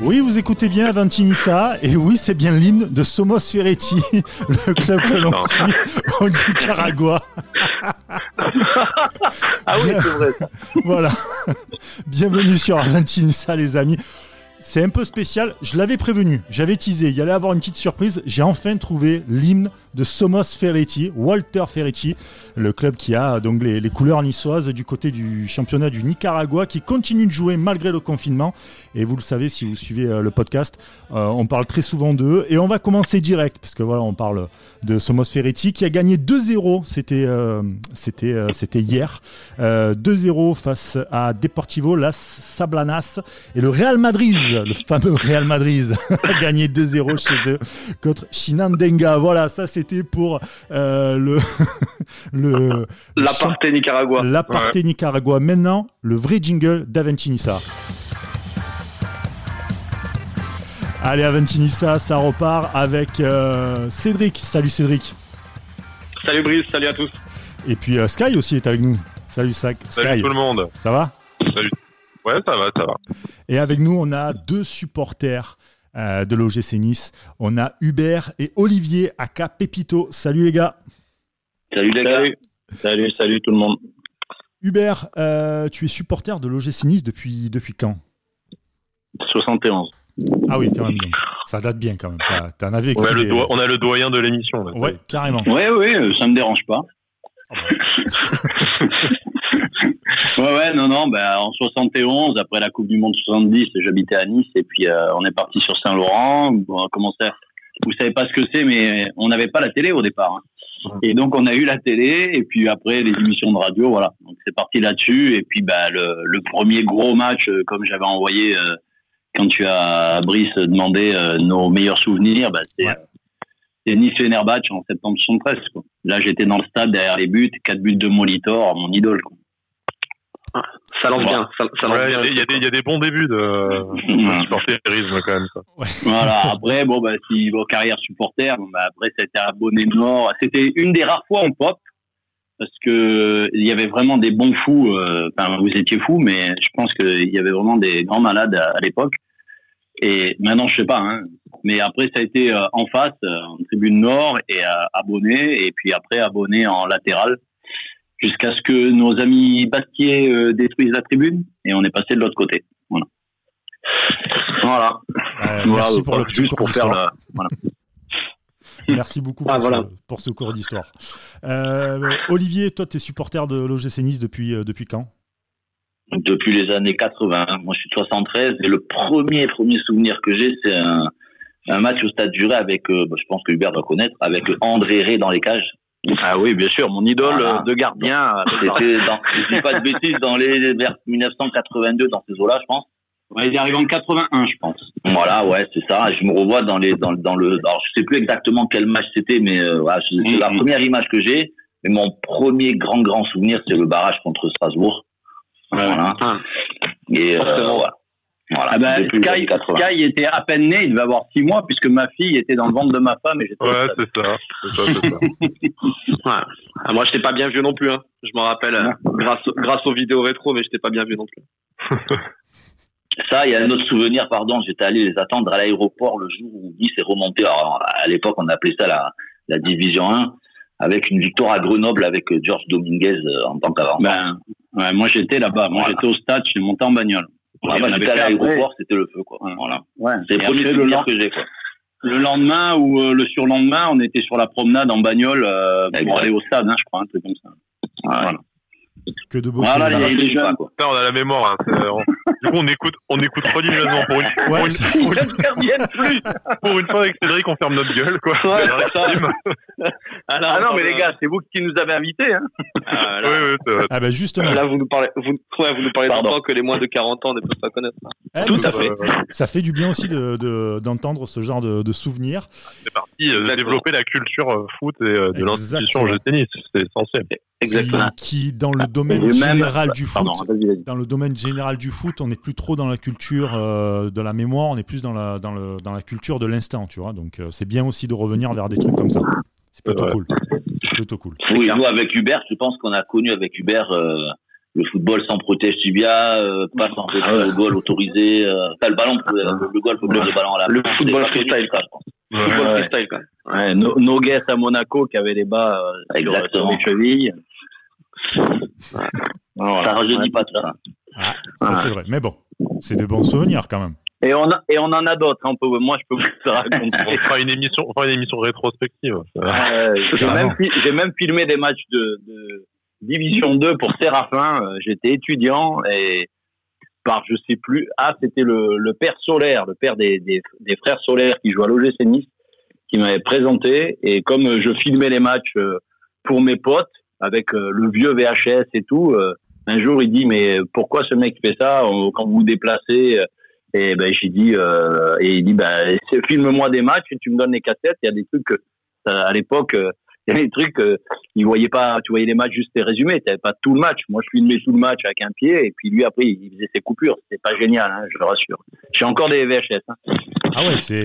Oui, vous écoutez bien Avantinissa, et oui, c'est bien l'hymne de Somos Ferretti, le club que l'on suit au Nicaragua. Ah oui, c'est vrai. Voilà. Bienvenue sur Avantinissa, les amis. C'est un peu spécial, je l'avais prévenu, j'avais teasé, il y allait avoir une petite surprise. J'ai enfin trouvé l'hymne de Somos Ferretti, Walter Ferretti, le club qui a donc les, couleurs niçoises du côté du championnat du Nicaragua, qui continue de jouer malgré le confinement. Et vous le savez si vous suivez euh, le podcast, euh, on parle très souvent d'eux. Et on va commencer direct, parce que voilà, on parle de Somos Ferretti qui a gagné 2-0, c'était euh, c'était hier. Euh, 2-0 face à Deportivo Las Sablanas et le Real Madrid, le fameux Real Madrid, a gagné 2-0 chez eux contre Shinandenga. Voilà, ça c'était pour euh, le le L'aparté Nicaragua. l'aparté Nicaragua. Maintenant, le vrai jingle d'Aventinissa. Allez, Aventinissa, ça repart avec euh, Cédric. Salut Cédric. Salut Brice, salut à tous. Et puis euh, Sky aussi est avec nous. Salut Sa- Salut Sky. tout le monde. Ça va? Ouais, ça va, ça va. Et avec nous, on a deux supporters euh, de l'OGC Nice. On a Hubert et Olivier, aka Pépito. Salut les gars. Salut les gars. Salut, salut tout le monde. Hubert, euh, tu es supporter de l'OGC Nice depuis, depuis quand? 71. Ah oui, quand même. donc. Ça date bien quand même. T'as- T'en avais On a, le on a le doyen de l'émission. Ouais, carrément. Ouais, ouais, ça me dérange pas. ouais, ouais, non, non, bah, en 71, après la Coupe du Monde 70, j'habitais à Nice et puis euh, on est parti sur Saint-Laurent. Bon, on a commencé à- Vous savez pas ce que c'est, mais on n'avait pas la télé au départ. hein. Et donc on a eu la télé et puis après les émissions de radio, voilà. Donc c'est parti là-dessus et puis bah le, le premier gros match, euh, comme j'avais envoyé euh, quand tu as Brice demandé euh, nos meilleurs souvenirs, bah, c'est Ouais. c'est Nice Fenerbahçe en septembre 73. Quoi. Là, j'étais dans le stade derrière les buts, quatre buts de Molitor, mon idole. Quoi. Ça lance bien. Ça, ça lance Ouais, Il bien. y, a des- il y a des- il y a des bons débuts de, de supporterisme quand même. Ça. voilà. Après, bon, bah, si vos carrières supporters, bon, bah, après, c'était abonné Nord. C'était une des rares fois en pop parce que il y avait vraiment des bons fous. euh, Enfin, vous étiez fous, mais je pense qu'il y avait vraiment des grands malades à, à l'époque. Et maintenant, je sais pas. Hein, mais après, ça a été euh, en face, euh, en tribune Nord, et euh, abonné, et puis après abonné en latéral, jusqu'à ce que nos amis Bastier euh, détruisent la tribune, et on est passé de l'autre côté. Voilà. Voilà. Euh, Voilà, merci pour le voilà, petit juste cours pour faire d'histoire. la, voilà. Merci beaucoup pour, Ah, voilà. ce, pour ce cours d'histoire. Euh, Olivier, toi, tu es supporter de l'OGC Nice depuis, euh, depuis quand? Depuis les années 80. Moi, je suis de 73 et le premier premier souvenir que j'ai, c'est un, un match au Stade du Ré avec, euh, bah, je pense que Hubert doit connaître, avec André Ré dans les cages. Ah oui, bien sûr. Mon idole Voilà. euh, de gardien. euh, C'était, dans, je dis pas de bêtises, dans les vers 1982 dans ces eaux-là, je pense. Ouais, il est arrivé en 81, je pense. Voilà, ouais, c'est ça. Je me revois dans les dans, dans le. Alors, je sais plus exactement quel match c'était, mais euh, voilà, c'est la Mhm. première image que j'ai. Mais mon premier grand grand souvenir, c'est le barrage contre Strasbourg. Voilà. Ah. Et euh. Voilà. Ah bah, les Sky, années 80. Sky était à peine né, il devait avoir six mois, puisque ma fille était dans le ventre de ma femme et Ouais, c'est ça. C'est ça, c'est ça. Ouais. Ah, moi, j'étais pas bien vieux non plus. Hein. Je m'en rappelle euh, grâce, grâce aux vidéos rétro, mais j'étais pas bien vieux non plus. Ça, il y a un autre souvenir, pardon, j'étais allé les attendre à l'aéroport le jour où Nice est remonté. Alors, à l'époque, on appelait ça la, la division 1, avec une victoire à Grenoble avec euh, George Dominguez euh, en tant qu'avant. Ben, ouais, moi j'étais là-bas, moi Voilà. j'étais au stade, je suis monté en bagnole. Moi, on j'étais avait à l'aéroport, c'était le feu, quoi. Ouais. Voilà. Ouais. C'est le premier le, que j'ai, quoi. le lendemain ou euh, le surlendemain, on était sur la promenade en bagnole euh, pour aller au stade, hein, je crois, un truc comme ça. Voilà. Que de beaux Voilà, souvenirs. il y a. Putain, on a la mémoire. hein. On- Du coup, on écoute, on écoute religieusement pour une, pour, Ouais, une, pour, une, pour une fois avec Cédric, on ferme notre gueule, quoi. Ouais, ça. réexprime. Ah, Ah non, on mais les gars, c'est vous qui nous avez invités. Hein. Ah, là, Oui, oui. Ah bah justement, là, vous nous parlez, vous, ouais, vous nous parlez Pardon. d'enfants que les moins de 40 ans ne peuvent pas connaître. eh, tout à fait. Euh, ça fait du bien aussi de- de- d'entendre ce genre de, de souvenirs. c'est parti euh, Exactement. développer la culture euh, foot et euh, de Exactement. l'institution au tennis. C'est essentiel. Qui, qui, dans le domaine Et même- général du foot, Pardon, dans le domaine général du foot, on n'est plus trop dans la culture euh, de la mémoire, on est plus dans la, dans le, dans la culture de l'instant, tu vois. Donc euh, c'est bien aussi de revenir vers des trucs comme ça. C'est plutôt Ouais. cool. Plutôt cool. Oui, nous avec Hubert, je pense qu'on a connu avec Hubert euh, le football sans protège tibia, euh, pas sans Ah ouais. le goal autorisé, euh, le ballon, le, le goal, faut le ballon à la Le main. football freestyle, ça, je pense. Football Ouais. freestyle, quand même. Ouais, No- Nogues à Monaco qui avait les bas euh, sur- Exactement. sur les chevilles. Voilà. Ça rajeunit pas tout ça. Ah, ça, c'est vrai. Mais bon, c'est des bons souvenirs quand même. Et on, a, et on en a d'autres. hein. On peut, moi, je peux vous le raconter. On fera une émission, on fera une émission rétrospective. Euh, j'ai même, fi- j'ai même filmé des matchs de, de Division 2 pour Séraphin. Euh, J'étais étudiant et par je sais plus. Ah, c'était le, le père Solaire, le père des, des, des frères Solaire qui joue à l'OGC Nice, qui m'avait présenté. Et comme euh, je filmais les matchs pour mes potes avec euh, le vieux VHS et tout, euh, un jour il dit mais pourquoi ce mec fait ça quand vous vous déplacez euh, Et ben j'ai dit et il dit ben filme-moi des matchs et tu me donnes les cassettes. Il y a des trucs à l'époque, il y a des trucs, il voyait pas, tu voyais les matchs juste les résumés, tu pas tout le match. Moi, je filmais tout le match avec un pied, et puis lui, après, il faisait ses coupures. C'était pas génial, hein, je le rassure. J'ai encore des VHS. Hein. Ah ouais, c'est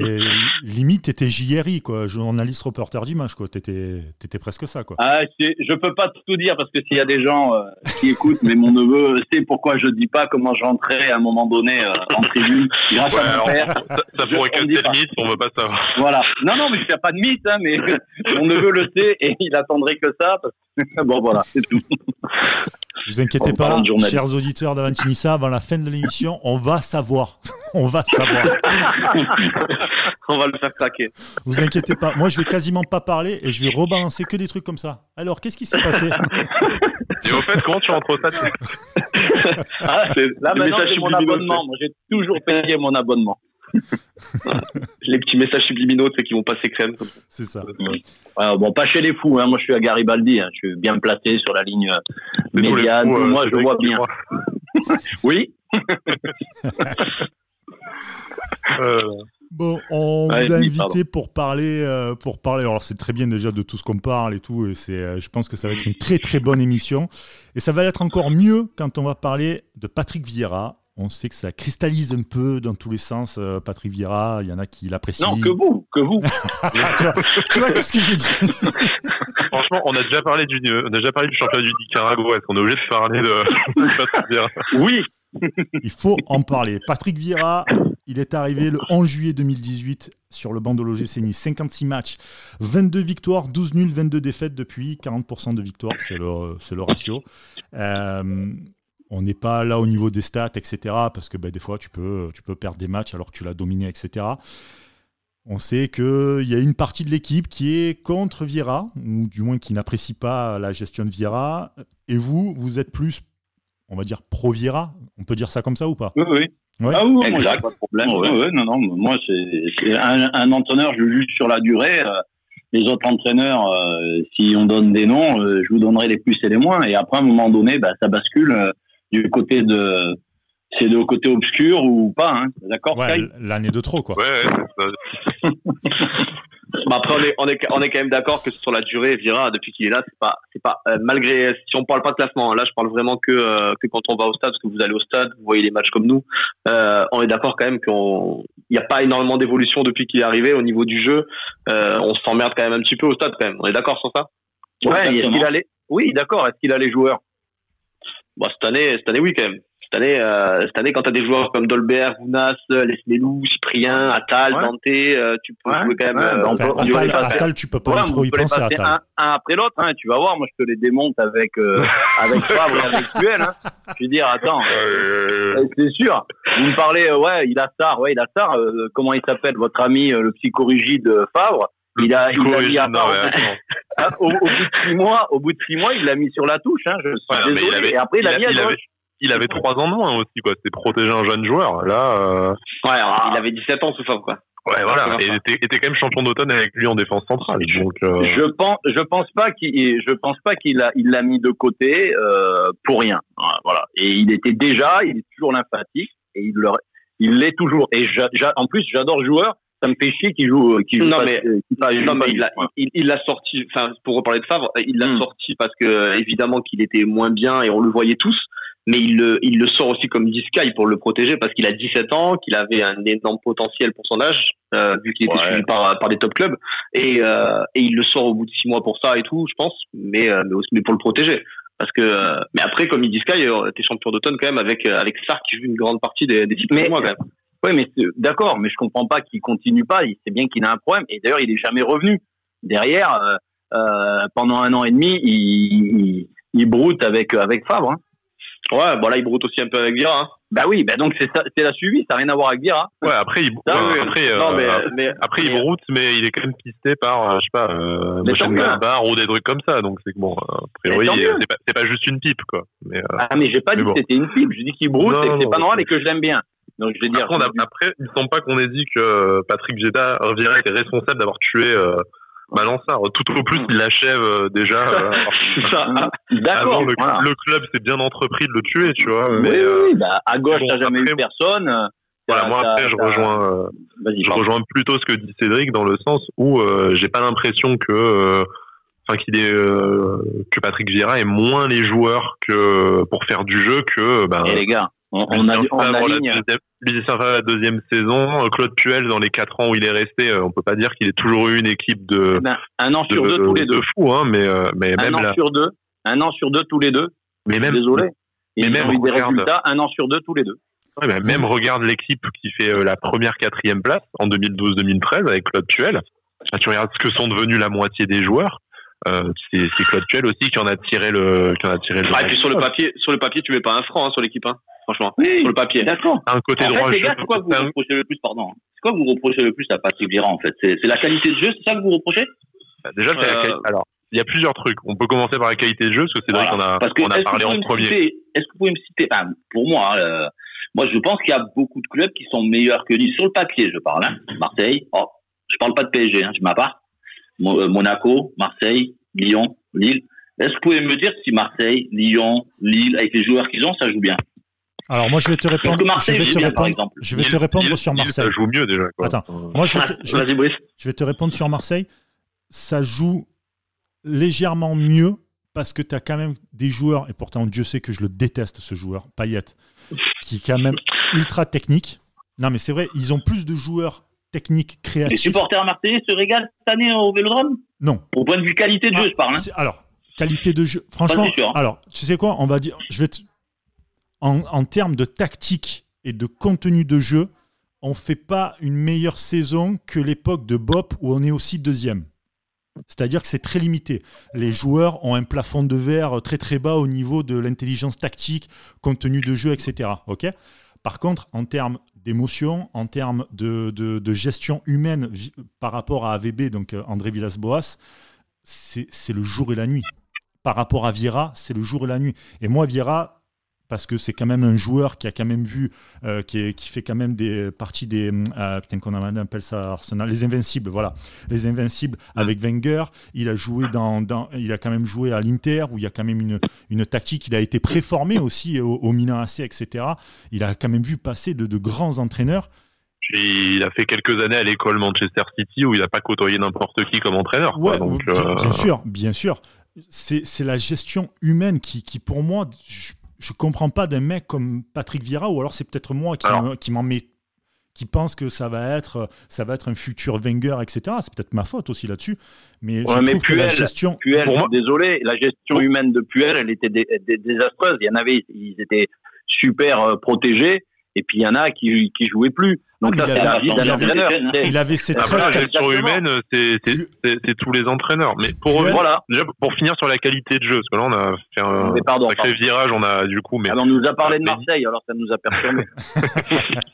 limite, t'étais JRI, quoi, journaliste reporter d'image, quoi. T'étais étais presque ça, quoi. Ah, c'est- je peux pas tout dire parce que s'il y a des gens euh, qui écoutent, mais mon neveu sait pourquoi je dis pas comment j'entrais à un moment donné euh, en tribune grâce Ouais, à mon père. ça, ça Je- pourrait dit le mythe, on veut pas savoir. Voilà. Non, non, mais il n'y a pas de mythe, hein, mais mon neveu le sait et il attendrait que ça. Parce... que- bon, voilà, c'est tout. Vous inquiétez pas, chers auditeurs d'Avantinissa, avant la fin de l'émission, on va savoir. on va savoir. On va le faire craquer. Vous inquiétez pas. Moi, je vais quasiment pas parler et je vais rebalancer que des trucs comme ça. Alors, qu'est-ce qui s'est passé? Et au fait, comment tu rentres au stade? Ah, C'est- Là, maintenant, j'ai mon abonnement. Moi, j'ai toujours payé mon abonnement. Les petits messages subliminaux, c'est qui vont passer crème. C'est ça. Ouais, bon, pas chez les fous. Hein. Moi, je suis à Garibaldi. Hein. Je suis bien placé sur la ligne euh, médiane. coups, euh, Moi, je vois bien. Oui. Euh, Bon, on vous a invité pardon. pour parler, euh, pour parler. Alors, c'est très bien déjà de tout ce qu'on parle et tout. Et c'est, euh, je pense que ça va être une très très bonne émission. Et ça va être encore mieux quand on va parler de Patrick Vieira. On sait que ça cristallise un peu dans tous les sens. euh, Patrick Vieira, il y en a qui l'apprécient. Non, que vous, que vous. Ah, tu vois, tu vois qu'est-ce que j'ai dit? Franchement, on a déjà parlé du, on a déjà parlé du championnat du Nicaragua. Est-ce qu'on est obligé de parler de, de Patrick Vieira? Oui. Il faut en parler. Patrick Vieira, il est arrivé le 11 juillet 2018 sur le banc de l'OGC Nice. 56 matchs, 22 victoires, 12 nuls, 22 défaites depuis, 40% de victoires, c'est le, c'est le ratio. Euh, on n'est pas là au niveau des stats, etc. Parce que ben, des fois, tu peux, tu peux perdre des matchs alors que tu l'as dominé, etc. On sait qu'il y a une partie de l'équipe qui est contre Vieira, ou du moins qui n'apprécie pas la gestion de Vieira. Et vous, vous êtes plus, on va dire, pro-Vieira On peut dire ça comme ça ou pas? Oui, oui. Ouais. Ah oui, moi, pas de problème. Ouais, ouais, non, non, moi, c'est un, un entraîneur, je le juge sur la durée. euh, les autres entraîneurs, euh, si on donne des noms, euh, je vous donnerai les plus et les moins. Et après, à un moment donné, bah, ça bascule euh, du côté de. C'est de côté obscur ou pas, hein. D'accord, Ouais, l'année de trop, quoi. Ouais. Bah, après, on est, on est, on est quand même d'accord que sur la durée, Vira, depuis qu'il est là, c'est pas, c'est pas, euh, malgré, si on parle pas de classement, là, je parle vraiment que, euh, que quand on va au stade, parce que vous allez au stade, vous voyez les matchs comme nous, euh, on est d'accord quand même qu'on, il n'y a pas énormément d'évolution depuis qu'il est arrivé au niveau du jeu, euh, on s'emmerde quand même un petit peu au stade quand même. On est d'accord sur ça? Ouais, est-ce qu'il a les... Oui, d'accord. Est-ce qu'il a les joueurs Bon, cette année, cette année, oui, quand même. Cette année, euh, cette année, quand t'as des joueurs comme Dolbert, Gounas, Lesmelou, Cyprien, Attal, Ouais. Dante, euh, tu peux Ouais, jouer quand même. ouais, euh, bah, on Enfin, peut- on peut Attal, les passer. Attal, tu peux pas trop y penser, Attal. un, un après l'autre. Hein. Tu vas voir, moi je te les démonte avec euh, avec Favre et avec Puel. Hein. Je veux dire, attends, Euh, euh, c'est sûr. Vous me parlez, euh, ouais, il a ça, ouais, il a euh, comment il s'appelle, votre ami, euh, le psychorigide euh, Favre Il a, il a mis à part. Ah, au, au bout de six mois, au bout de six mois, il l'a mis sur la touche. Hein. Je suis Ouais, désolé. il avait- et après, il, a il mis à il avait, il avait trois ans de moins aussi, quoi. C'était protéger un jeune joueur. Là, euh, Ouais, alors, il avait 17 ans sous Favre, quoi. ouais, voilà. Et il était, était quand même champion d'automne avec lui en défense centrale. Donc, euh, Je pense, je pense pas qu'il, je pense pas qu'il a, il l'a mis de côté euh, pour rien. Voilà. Et il était déjà, il est toujours lymphatique et il le, il l'est toujours. Et j'a- j'a- en plus, j'adore le joueur ça me fait chier qu'il joue, qu'il joue Non, pas- mais- Non, mais il l'a il, il sorti, enfin, pour reparler de Favre, il l'a Mm. sorti parce que, évidemment, qu'il était moins bien et on le voyait tous, mais il le, il le sort aussi comme Sky pour le protéger parce qu'il a 17 ans, qu'il avait un énorme potentiel pour son âge, euh, vu qu'il était Ouais. suivi par, par des top clubs, et, euh, et il le sort au bout de 6 mois pour ça et tout, je pense, mais, euh, mais, aussi, mais pour le protéger. Parce que, euh, mais après, comme il dit Sky, euh, t'es champion d'automne quand même avec, euh, avec Sarr qui joue une grande partie des, des titres Mais- pour moi quand même. Oui, mais d'accord, mais je comprends pas qu'il continue pas. Il sait bien qu'il a un problème. Et d'ailleurs, il est jamais revenu. Derrière, euh, euh, pendant un an et demi, il, il, il broute avec avec Favre. hein. Ouais, bon là, il broute aussi un peu avec Vira, hein. Bah oui, bah donc c'est ça, c'est la suivi. Ça n'a rien à voir avec Vira. Ouais, après, il, oui, après, non, mais, euh, mais, après, il broute, mais il est quand même pisté par, euh, je sais pas, euh. Bar ou des trucs comme ça. Donc, c'est que bon, a priori, euh, c'est pas, c'est pas juste une pipe, quoi. Mais, euh, Ah, mais j'ai pas Mais dit bon. que c'était une pipe. Je dis qu'il broute Non, et que c'est pas normal et que je l'aime bien. Donc je vais dire. Après, on a- après, il me semble pas qu'on ait dit que euh, Patrick Vieira était responsable d'avoir tué euh, Malansar. Tout au plus, il l'achève euh, déjà. euh, ça. D'accord. avant, le, voilà. le club s'est bien entrepris de le tuer, tu vois. Oui, Mais, oui, oui, bah, à gauche, bon, t'as jamais après, eu personne. voilà, moi après, je rejoins, euh, je rejoins plutôt ce que dit Cédric dans le sens où euh, j'ai pas l'impression que, euh, enfin, qu'il est, euh, que Patrick Vieira ait moins les joueurs que pour faire du jeu que, ben, Et les gars, on, on, a, on Favre, la deuxième- la saison, Claude Puel dans les quatre ans où il est resté, euh, on peut pas dire qu'il ait toujours eu une équipe de, Eh ben, un an de, sur deux tous les de deux. fou, hein, mais, euh, mais Un même an là, sur deux. Un an sur deux tous les deux. mais même, Désolé. Ils mais ont même, eu des regarde. résultats un an sur deux tous les deux. ouais, même regarde l'équipe qui fait euh, la première quatrième place en 2012-2013 avec Claude Puel. Ah, tu regardes ce que sont devenus la moitié des joueurs. Euh, c'est c'est Claude Puel aussi qui en a tiré le, qui en a tiré le. Ah, et puis sur le papier, sur le papier, tu mets pas un franc hein, sur l'équipe, hein, franchement. Oui, Sur le papier. d'accord. un côté En droit. fait, les gars, je- c'est quoi que vous reprochez le plus, pardon C'est quoi que vous reprochez le plus à Patrick Vieira, en fait C'est c'est la qualité de jeu, c'est ça que vous reprochez Bah, Déjà, la Euh, alors, il y a plusieurs trucs. On peut commencer par la qualité de jeu, parce que c'est vrai Voilà. qu'on a, Parce que on a parlé en premier. Est-ce que vous pouvez me citer, enfin, pour moi, euh, moi je pense qu'il y a beaucoup de clubs qui sont meilleurs que lui sur le papier, je parle. Hein. Marseille, oh, je parle pas de PSG, hein, je ma part. Mo- euh, Monaco, Marseille, Lyon, Lille. Est-ce que vous pouvez me dire si Marseille, Lyon, Lille, avec les joueurs qu'ils ont, ça joue bien? Alors moi je vais te répondre. que Je Marseille vais te bien, répondre. exemple. Je vais te répondre Lille- sur Lille, Marseille. Ça joue mieux déjà. Quoi. Attends. Euh, Moi je vais, te, je vais- Vas-y, Brice. je vais te répondre sur Marseille. Ça joue légèrement mieux parce que tu as quand même des joueurs, et pourtant Dieu sait que je le déteste ce joueur, Payet, qui est quand même ultra technique. Non mais c'est vrai, ils ont plus de joueurs techniques Les créatifs. supporters marseillais se régalent cette année au Vélodrome? Non. Au point de vue qualité de jeu, je parle. Hein. Alors, qualité de jeu. Franchement, Pas si sûr, hein. alors, tu sais quoi On va dire. Je vais te- en, en termes de tactique et de contenu de jeu, on fait pas une meilleure saison que l'époque de Bop où on est aussi deuxième. C'est-à-dire que c'est très limité. Les joueurs ont un plafond de verre très très bas au niveau de l'intelligence tactique, contenu de jeu, etc. Ok? Par contre, en termes d'émotion, en termes de, de- gestion humaine par rapport à AVB, donc euh, André Villas-Boas, c'est le jour et la nuit. Par rapport à Vieira, c'est le jour et la nuit. Et moi, Vieira, parce que c'est quand même un joueur qui a quand même vu, euh, qui, est- qui fait quand même des parties des, euh, putain qu'on appelle ça Arsenal, les invincibles, voilà, les invincibles avec Wenger. Il a joué dans, dans- il a quand même joué à l'Inter où il y a quand même une, une tactique. Il a été préformé aussi au, au Milan AC, etc. Il a quand même vu passer de, de grands entraîneurs. Et il a fait quelques années à l'école Manchester City où il n'a pas côtoyé n'importe qui comme entraîneur. quoi. Ouais, donc, bien, euh, bien sûr, bien sûr. C'est c'est la gestion humaine qui, qui pour moi, je, je comprends pas d'un mec comme Patrick Vieira, ou alors c'est peut-être moi qui Alors. qui m'en met, qui pense que ça va être, ça va être un futur Wenger, etc. C'est peut-être ma faute aussi là-dessus, mais je mais trouve que la gestion, Puel, Pour moi- désolé, la gestion humaine de Puel, elle était dé- dé- désastreuse. Il y en avait, ils étaient super euh, protégés, et puis il y en a qui qui jouaient plus. Donc Ah, ça, c'est il la avait- vie il d'un avait- entraîneur. il avait ses Après, 13 la gestion humaine, c'est- c'est tous les entraîneurs. Mais pour Voilà. déjà pour finir sur la qualité de jeu, parce que là on a fait un Mais pardon, sacré pardon. virage, on a du coup, mais Ah, mais on nous a parlé de Marseille, alors ça nous a perturbé.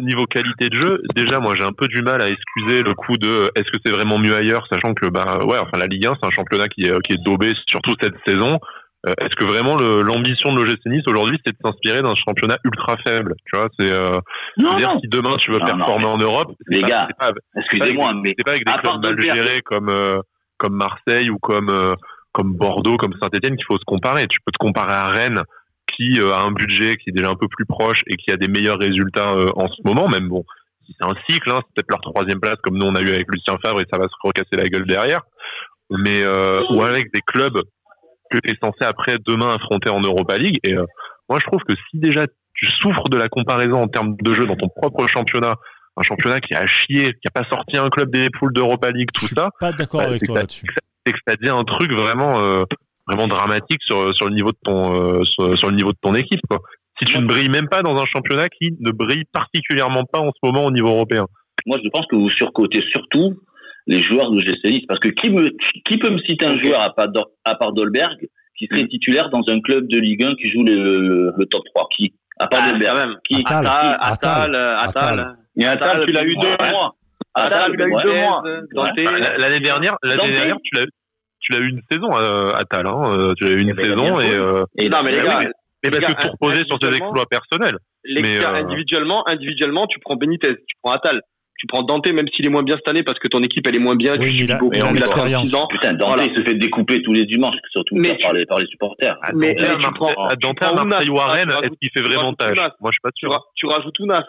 niveau, qualité de jeu, déjà moi j'ai un peu du mal à excuser le coup de euh, est-ce que c'est vraiment mieux ailleurs, sachant que bah ouais, enfin la Ligue 1 c'est un championnat qui est, qui est daubé surtout cette saison. Euh, est-ce que vraiment l'ambition de l'OGC Nice aujourd'hui c'est de s'inspirer d'un championnat ultra faible Tu vois, c'est euh, dire non. si demain tu veux Non, non, performer en Europe, c'est Les pas- gars, Excusez-moi, mais c'est pas avec des clubs mal gérés comme euh, comme Marseille ou comme euh, comme Bordeaux, comme Saint-Etienne qu'il faut se comparer. Tu peux te comparer à Rennes qui a un budget qui est déjà un peu plus proche et qui a des meilleurs résultats en ce moment. Même bon, si c'est un cycle, hein, c'est peut-être leur troisième place comme nous on a eu avec Lucien Favre et ça va se recasser la gueule derrière. Mais euh, ou avec des clubs que tu es censé après demain affronter en Europa League. Et euh, moi je trouve que si déjà tu souffres de la comparaison en termes de jeu dans ton propre championnat, un championnat qui a chié, qui a pas sorti un club des poules d'Europa League, tout Je suis ça, pas d'accord bah, avec c'est toi que là-dessus. c'est que ça dit un truc vraiment euh, vraiment dramatique sur sur le niveau de ton euh, sur, sur le niveau de ton équipe quoi. Si tu ne brilles même pas dans un championnat qui ne brille particulièrement pas en ce moment au niveau européen. Moi, je pense que vous surcotez surtout les joueurs de GC Nice. Parce que qui, me, qui peut me citer un joueur à part, à part Dolberg qui serait titulaire dans un club de Ligue 1 qui joue le, le top 3 Qui À part Ah, Dolberg. même. Qui? Attal. Attal, Attal. Attal, Attal. Attal. Et Attal, tu l'as eu deux Ouais. mois. Attal, Attal, tu l'as eu ouais. deux mois. Bah, L'année dernière, l'année dernière, tu l'as tu l'as eu une saison euh, à Tal, hein. euh, tu l'as eu une Eh ben, saison et euh, Et Non, mais les gars, mais parce gars, que tout reposait sur ses exploits personnels. les mais, gars, euh, individuellement, individuellement, tu prends Benitez, tu prends Attal, tu prends Dante, même s'il est moins bien cette année parce que ton équipe elle est moins bien. Oui, tu il a- subis beaucoup, il a il a l'expérience. 36 ans. Putain, Dante, Voilà. il se fait découper tous les dimanches, surtout Mais par, les, par les supporters. À Mais- tu prends- à tu Dante, prends à Marseille Ounas, ou à Rennes, tu est-ce qu'il fait tu vraiment tâche. Moi, je suis pas Tu, sûr. tu rajoutes Ounas,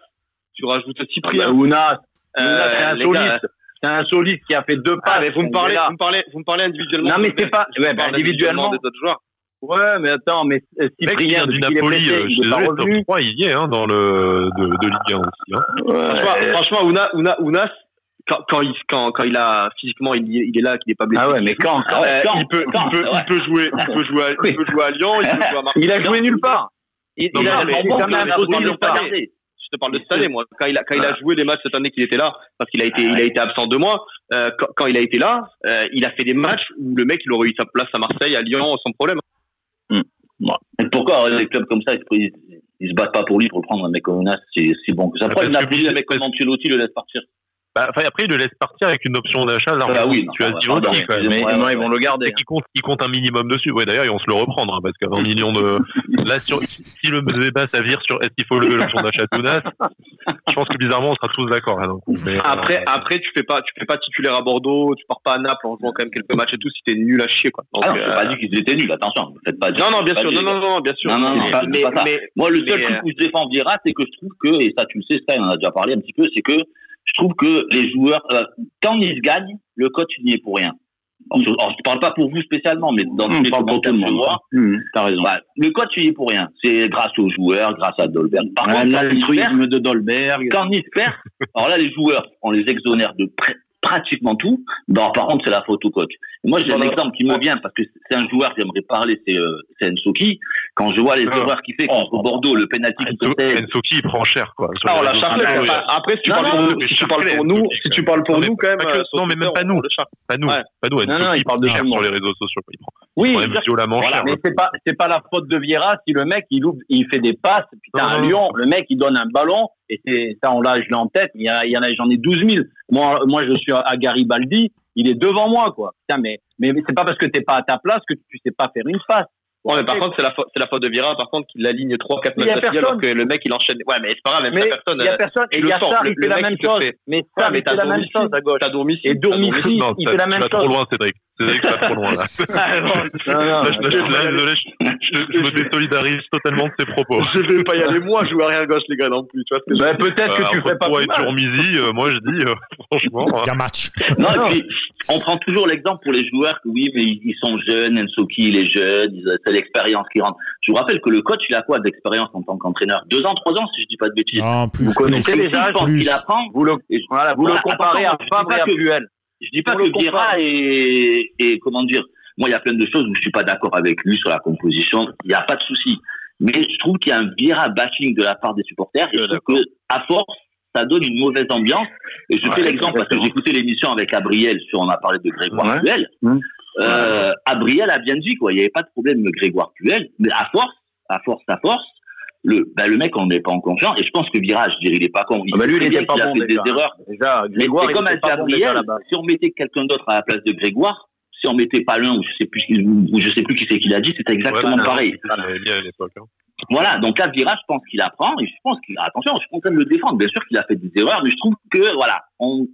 tu rajoutes Ah Cyprien. Ounas, Euh, Ounas, c'est un les soliste. gars, C'est un soliste qui a fait deux Ah, passes. mais vous me parlez, vous me parlez, vous me parlez individuellement. Non, mais c'est pas- ouais, bah, parle individuellement. des autres joueurs. Ouais, mais attends, mais Cyprien, est Napoli, blessé, euh, je suis il est pas revenu. 3, il y est hein, dans le de, de Ligue 1 aussi. Hein. Franchement, franchement, Ounas, Ounas, Ounas, quand, quand il, quand, quand il a physiquement, il, il est là, qu'il n'est pas blessé. Ah ouais, mais quand, quand, Euh, quand, il peut, quand, il peut, ouais. il peut jouer, il peut jouer, à, Oui. il peut jouer à Lyon, il peut jouer à Marseille. Il a joué nulle part. Il, Non, il mais a de nulle part. Je te parle de cette année, moi. Quand il a, quand il a joué les matchs cette année qu'il était là, parce qu'il a été, il a été absent deux mois. euh, quand, quand il a été là, euh, il a fait des matchs où le mec, il aurait eu sa place à Marseille, à Lyon, sans problème. Et pourquoi les clubs comme ça, ils, se- ils, ils se battent pas pour lui pour prendre un mec comme Ounas C'est si bon que ça. Parce le que Napoli, lui, un mec comme Ancelotti, le laisse partir Bah, enfin, après, il le laisse partir avec une option d'achat. Là, Ah oui, non, tu as dit pardon, aussi, même. Mais Ouais, non, ouais, ils vont le garder. Et qui compte, qui compte un minimum dessus. Ouais, d'ailleurs, ils vont se le reprendre, hein, parce qu'à 20 millions de. Là, sur, si le débat ça vire sur est-ce qu'il faut lever l'option d'achat de Tounas, je pense que bizarrement, on sera tous d'accord. D'un coup. Mais, euh, Après, après, tu fais pas, tu fais pas titulaire à Bordeaux, tu pars pas à Naples en jouant quand même quelques matchs et tout, si t'es nul à chier, quoi. Donc, Ah non, euh, pas dit qu'ils étaient nuls, attention, faites pas dire. non, non, bien pas sûr, dire. non, non, non, bien sûr. Non, non, non, mais, pas- mais, pas ça. mais- Moi, le seul truc où je défends Vira, c'est que je trouve que, et ça, tu le sais, Stein, on en a déjà parlé un petit peu, c'est que je trouve que les joueurs, euh, quand ils gagnent, le coach, n'y est pour rien. Alors, je, je parle pas pour vous spécialement, mais dans tous les commentaires monde. vois, Hum, T'as raison. bah, le coach, il y est pour rien. C'est grâce aux joueurs, grâce à Dolberg. Par Ouais, contre, L'altruisme de Dolberg. quand Nice perd, alors là, les joueurs, on les exonère de pr- pratiquement tout. Bon, par contre, c'est la faute au coach. Moi, j'ai un exemple qui me vient parce que c'est un joueur que j'aimerais parler, c'est euh, c'est Ensoki. Quand je vois les Ah. erreurs qu'il fait contre Bordeaux, le penalty qu'il Enso- fait, Ensoki, il prend cher, quoi. Ah, on l'a charclé. Après, si tu Non, parles non, pour nous, si tu parles pour nous, Ensoki, si tu quand parles pour même. nous, quand même. Pas que- euh, non, mais même pas nous. Pas nous, Ouais. pas nous. Non, non, Ensoki, il parle de cher sur les réseaux sociaux. Il prend, Oui, il prend même violemment Voilà, cher. mais c'est pas c'est pas la faute de Vieira si le mec il ouvre, il fait des passes putain à Lyon le mec il donne un ballon et c'est ça on l'a je l'ai en tête il y, a, il y en a j'en ai 12 000 moi moi je suis à Garibaldi il est devant moi quoi putain mais mais, mais c'est pas parce que t'es pas à ta place que tu sais pas faire une passe Ouais, mais par contre, c'est la faute, c'est la faute de Vira, par contre, qu'il aligne 3, 4 Mais matchs d'affilée, alors que le mec, il enchaîne. Ouais, mais c'est pas grave, même mais personne. il y a euh, personne et il le y a il fait la même chose mais mais il t'as fait la même chose à gauche T'as Dormici. et Non, il fait la même vas trop chose loin, Cédric. Cédric, tu vas trop loin, là. non, non, Là, je- là, là, désolé, je, je- je me désolidarise totalement de ses propos. Je vais pas y aller, moi, jouer arrière gauche, les gars, non plus. Tu vois ce que je veux Ben, peut-être que Euh, tu ferais pas toi plus et euh, moi je dis, euh, franchement. Il y a match. Non, Non. et puis, on prend toujours l'exemple pour les joueurs que oui, mais ils ils sont jeunes, Ensoki, il est jeune, c'est l'expérience qui rentre. Je vous rappelle que le coach, il a quoi d'expérience en tant qu'entraîneur? Deux ans, trois ans, si je dis pas de bêtises. Non, plus. Vous connaissez plus. les âges, je qu'il apprend. vous le je- voilà vous le comparez à je Fabre pas et à que- Puel Je dis pas que Vieira est, est, comment dire, moi, il y a plein de choses où je suis pas d'accord avec lui sur la composition. Il n'y a pas de souci. Mais je trouve qu'il y a un Vieira bashing de la part des supporters et je trouve que, à force, ça donne une mauvaise ambiance. Et je Ouais, fais l'exemple parce que écouté l'émission avec Gabriel sur, on a parlé de Grégoire Ouais. Puel. Mmh. Euh, Gabriel a bien dit, quoi. Il n'y avait pas de problème de Grégoire Puel. Mais à force, à force, à force, le, ben, le mec, on n'est pas en confiance. Et je pense que Vieira, je dirais, il est pas con. Il Ah bah, lui, il bien était pas qu'il a bon, fait déjà. des erreurs. déjà Mais Grégoire il comme bon déjà Gabriel, là-bas si on mettait quelqu'un d'autre à la place de Grégoire, si on mettait pas l'un ou je sais plus, ou je sais plus qui c'est qui l'a dit, c'était exactement Ouais, bah, pareil. À hein. Voilà, donc là, Vira, je pense qu'il apprend, et je pense qu'il, attention, je suis en train de le défendre, bien sûr qu'il a fait des erreurs, mais je trouve que, voilà, on,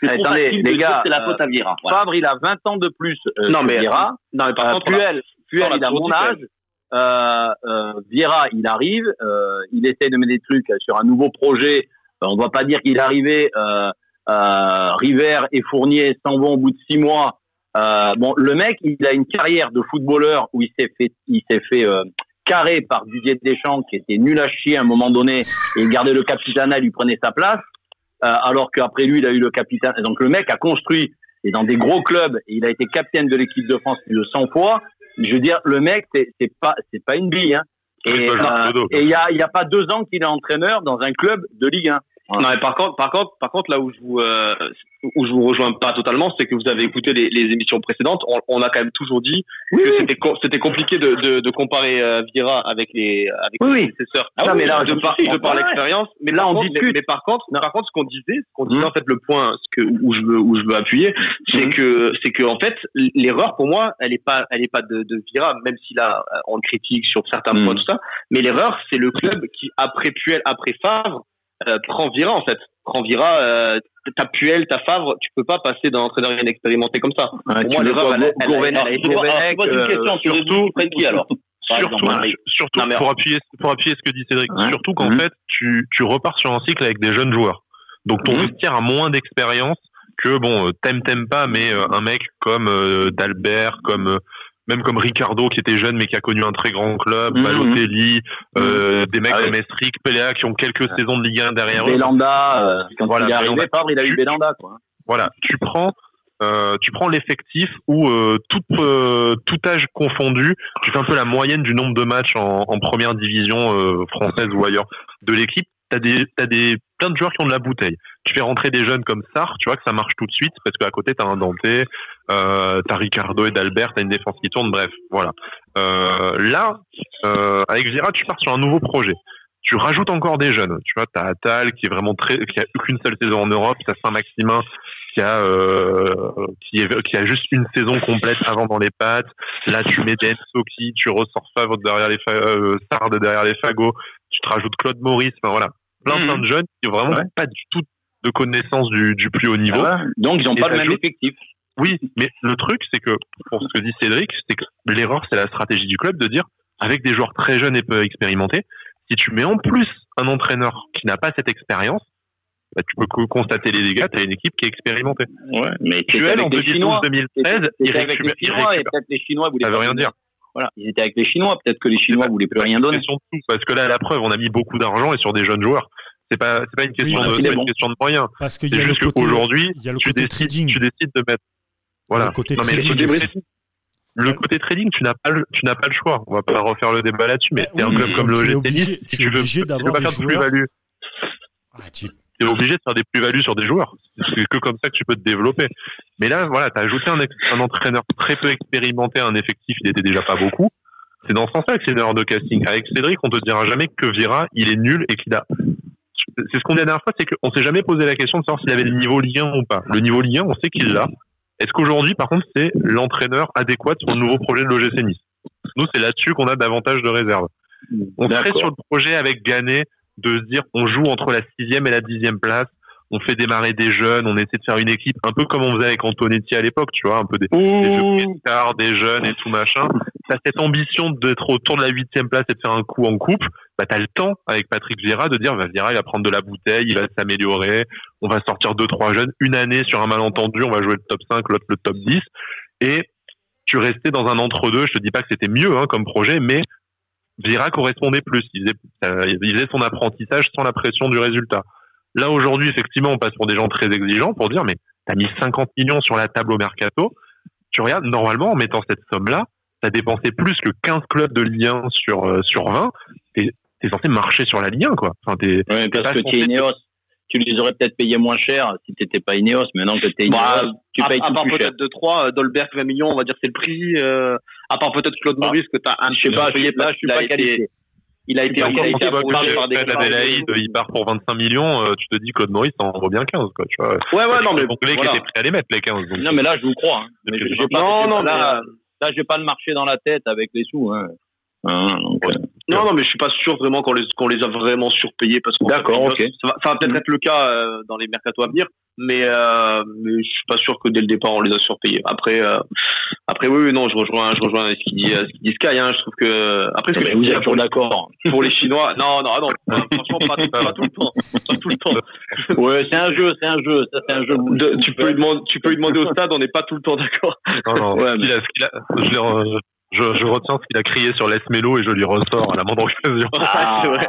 c'est de les gars, c'est la faute à Vira. Voilà. Fabre il a 20 ans de plus euh, Non, mais- Vieira Non, mais par Euh, contre, Puel, Puel, il a mon âge. Euh, euh, Vieira, il arrive, euh, il essaie de mettre des trucs sur un nouveau projet on ne va pas dire qu'il est arrivé. Euh, euh, River et Fournier s'en vont au bout de six mois. Euh, bon, le mec, il a une carrière de footballeur où il s'est fait, il s'est fait euh, carré par Didier Deschamps, qui était nul à chier à un moment donné, et il gardait le capitana, lui prenait sa place. Euh, alors qu'après lui, il a eu le capitaine. Donc le mec a construit et dans des gros clubs, et il a été capitaine de l'équipe de France plus de 100 fois. Je veux dire, le mec, c'est pas, c'est pas une bille. Hein. Et euh, et il y a, il y a pas deux ans qu'il est entraîneur dans un club de Ligue 1. Non, mais par contre, par contre, par contre, là où je vous, euh, où je vous rejoins pas totalement, c'est que vous avez écouté les, les émissions précédentes. On, on a quand même toujours dit Oui, que oui. c'était co- c'était compliqué de, de, de comparer euh, Vieira avec les avec Oui, les oui. prédécesseurs. Ah oui, mais là, de je par, suis- de par ouais. l'expérience. Mais Là, on contre, discute. Mais, mais par contre, par contre, ce qu'on disait, ce qu'on disait Mhm. en fait, le point, ce que où je veux où je veux appuyer, c'est Mhm. que c'est que en fait, l'erreur pour moi, elle est pas elle est pas de, de Vieira, même si là euh, on critique sur certains Mhm. points tout ça. Mais l'erreur, c'est le club qui après Puel, après Favre, euh, prend Vira en fait. Prend Vira, euh, ta Puel, ta Favre, tu peux pas passer d'un entraîneur inexpérimenté comme ça. Ouais, Pour tu moi, l'erreur, elle, a- elle, elle euh, veux surtout- qui alors Surtout, surtout Non, mais- pour appuyer pour appuyer ce que dit Cédric, Ouais. surtout qu'en Mhm. fait tu tu repars sur un cycle avec des jeunes joueurs. Donc ton Mhm. vestiaire a moins d'expérience que bon euh, t'aimes t'aimes pas mais euh, un mec comme euh, d'Albert comme euh, même comme Ricardo qui était jeune mais qui a connu un très grand club, Mhm. Balotelli, euh, des mecs Ah comme Estric, Pelea qui ont quelques saisons de Ligue 1 derrière eux. Euh, quand Voilà, il est arrivé, Belanda. Favre, il a eu Tu- Belanda, quoi. Voilà, tu prends euh, tu prends l'effectif où euh, tout euh, tout âge confondu, tu fais un peu la moyenne du nombre de matchs en, en première division euh, française ou ailleurs de l'équipe. T'as des t'as des plein de joueurs qui ont de la bouteille. Tu fais rentrer des jeunes comme Sarr, tu vois que ça marche tout de suite parce qu'à côté t'as un Dante, euh, t'as Ricardo et d'Albert, t'as une défense qui tourne. Bref, voilà. Euh, là, euh, avec Vira, tu pars sur un nouveau projet. Tu rajoutes encore des jeunes. Tu vois, t'as Attal qui est vraiment très, qui a qu'une seule saison en Europe. T'as Saint-Maximin qui a, euh, qui, est, qui a juste une saison complète avant dans les pattes. Là, tu mets Denso qui, tu ressors Favre derrière les, euh, Sard derrière les fagots. Tu te rajoutes Claude Maurice. Enfin, voilà. Plein, plein de jeunes qui ont vraiment Ouais. pas du tout de connaissance du, du plus haut niveau. Ah ouais. Donc, ils n'ont pas le même effectif. Oui, mais le truc, c'est que, pour ce que dit Cédric, c'est que l'erreur, c'est la stratégie du club de dire, avec des joueurs très jeunes et peu expérimentés, si tu mets en plus un entraîneur qui n'a pas cette expérience, bah, tu peux co- constater les dégâts, tu as une équipe qui est expérimentée. Ouais, mais c'est Puel, en avec les Chinois. 2012-2013, il C'était avec les Chinois et récupère. peut-être les Chinois voulaient Ça veut rien donner. dire. Voilà, ils étaient avec les Chinois. Peut-être que les Chinois voulaient plus rien donner. tout, parce que là, la preuve, on a mis beaucoup d'argent et sur des jeunes joueurs. C'est pas, c'est pas une question Oui, de, parce c'est qu'il pas est une bon. question de moyens. Parce qu'il y C'est a le côté, il y a le tu côté décides, trading. tu décides de mettre, voilà. Le côté Non, mais trading le côté aussi. Le côté trading, tu n'as pas le, tu n'as pas le choix. On va pas refaire le débat là-dessus, mais Bah c'est un oui, club comme le tu es Nice, tu si es tu veux, obligé tu veux d'avoir pas des faire de plus-value. Ah, tu- Tu es obligé de faire des plus-values sur des joueurs. C'est que comme ça que tu peux te développer. Mais là, voilà, tu as ajouté un, entraîneur très peu expérimenté à un effectif, il était déjà pas beaucoup. C'est dans ce sens-là que c'est une erreur de casting. Avec Cédric, on te dira jamais que Vira, il est nul et qu'il a. C'est ce qu'on dit la dernière fois, c'est qu'on s'est jamais posé la question de savoir s'il avait le niveau Ligue 1 ou pas. Le niveau Ligue 1, on sait qu'il l'a. Est-ce qu'aujourd'hui, par contre, c'est l'entraîneur adéquat pour le nouveau projet de l'OGC Nice? Nous, c'est là-dessus qu'on a davantage de réserve. On serait sur le projet avec Ganet de se dire on joue entre la sixième et la dixième place, on fait démarrer des jeunes, on essaie de faire une équipe un peu comme on faisait avec Antonetti à l'époque, tu vois, un peu des, des jeux stars, des jeunes et tout machin. T'as cette ambition d'être autour de la huitième place et de faire un coup en coupe. Bah t'as le temps avec Patrick Vieira de dire bah, Vieira il va prendre de la bouteille, il va s'améliorer, on va sortir deux trois jeunes, une année sur un malentendu, on va jouer le top 5, l'autre le top 10 et tu restais dans un entre-deux. Je te dis pas que c'était mieux hein, comme projet, mais Vieira correspondait plus. Il faisait, euh, il faisait son apprentissage sans la pression du résultat. Là, aujourd'hui, effectivement, on passe pour des gens très exigeants pour dire, mais t'as mis 50 millions sur la table au mercato. Tu regardes, normalement, en mettant cette somme-là, t'as dépensé plus que 15 clubs de Ligue 1 sur, euh, sur 20. T'es, t'es censé marcher sur la Ligue 1, quoi. Enfin, t'es, Ouais, parce que censé tu es te- Ineos. Tu les aurais peut-être payés moins cher si tu n'étais pas Ineos. Maintenant que tu es Ineos, Bah, tu à, payes à tout part plus cher. peut-être 2-3, Dolberg 20 millions, on va dire c'est le prix. Euh, à part peut-être Claude Ah. Maurice que t'as un Je sais pas, je sais pas, je suis il pas qualifié. Il a été, il encore, a tu par des. Adélaïde, il part pour 25 millions, euh, tu te dis Claude Maurice, t'en vaut bien 15, quoi, tu vois. Ouais, ouais, non, mais Donc, les voilà. qui étaient prêts à les mettre, les 15. Donc, Non, mais là, je vous crois. hein. Non, non, là, là, j'ai pas le marché dans la tête avec les sous. Hein. Hein, donc, euh, Non, non, mais je suis pas sûr vraiment qu'on les, qu'on les a vraiment surpayés parce que D'accord, ok. ça va, ça va peut-être être le cas euh, dans les mercatos à venir, mais, euh, mais je suis pas sûr que dès le départ on les a surpayés. Après, euh, après oui, oui, non, je rejoins, je rejoins ce qu'il dit, euh, ce qu'il dit Sky. Hein, je trouve que après, ce que Mais vous êtes toujours d'accord. pour les Chinois, non, non, ah non, franchement, pas, pas tout le temps, pas tout le temps. Ouais, c'est un jeu, c'est un jeu. Ça, c'est un jeu. De- tu peux lui demander, tu peux lui demander au stade, on n'est pas tout le temps d'accord. Non, non, Ouais, ce qu'il a- ce qu'il a- je, l'ai je, je retiens ce qu'il a crié sur Les Melo et je lui ressors à la moindre occasion. Ah, c'est vrai.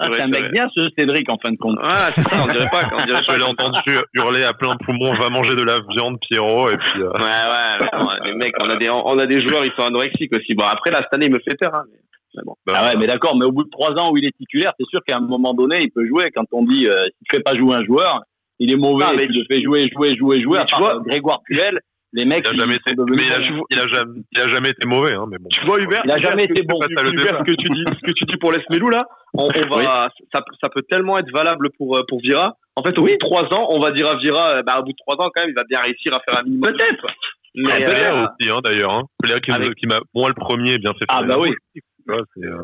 Ah, C'est c'est un mec vrai. bien, ce Cédric, en fin de compte. Ouais, c'est ça, on dirait pas, on dirait Je l'ai entendu hurler à plein poumon, va manger de la viande, Pierrot, et puis... euh, Ouais, ouais, mais bon, les mecs, on a des, on a des joueurs, ils sont anorexiques aussi. Bon, après, là, cette année, il me fait peur, hein. mais- bon. bah, Ah ouais, mais d'accord, mais au bout de trois ans où il est titulaire, c'est sûr qu'à un moment donné, il peut jouer. Quand on dit, euh, si tu fais pas jouer un joueur, il est mauvais, Ah, mais tu le fais jouer, jouer, jouer, jouer. À tu part vois- euh, Grégoire Puel, les mecs, il a jamais été, mais il a, bons. il a jamais, il a jamais été mauvais, hein, mais bon. Tu vois, Hubert, Il a jamais ce que- été bon. Hubert, ce que tu dis, ce que tu dis pour Les Melou, là, on, on va, ça, ça peut tellement être valable pour, euh, pour Vira. En fait, au bout de trois ans, on va dire à Vira, euh, bah, au bout de trois ans, quand même, il va bien réussir à faire un minimum. Peut-être. Mais, Ah, euh, aussi, hein, d'ailleurs. Hein. Qui, Avec- qui m'a, moi, le premier, bien fait. Ah, bah oui. euh,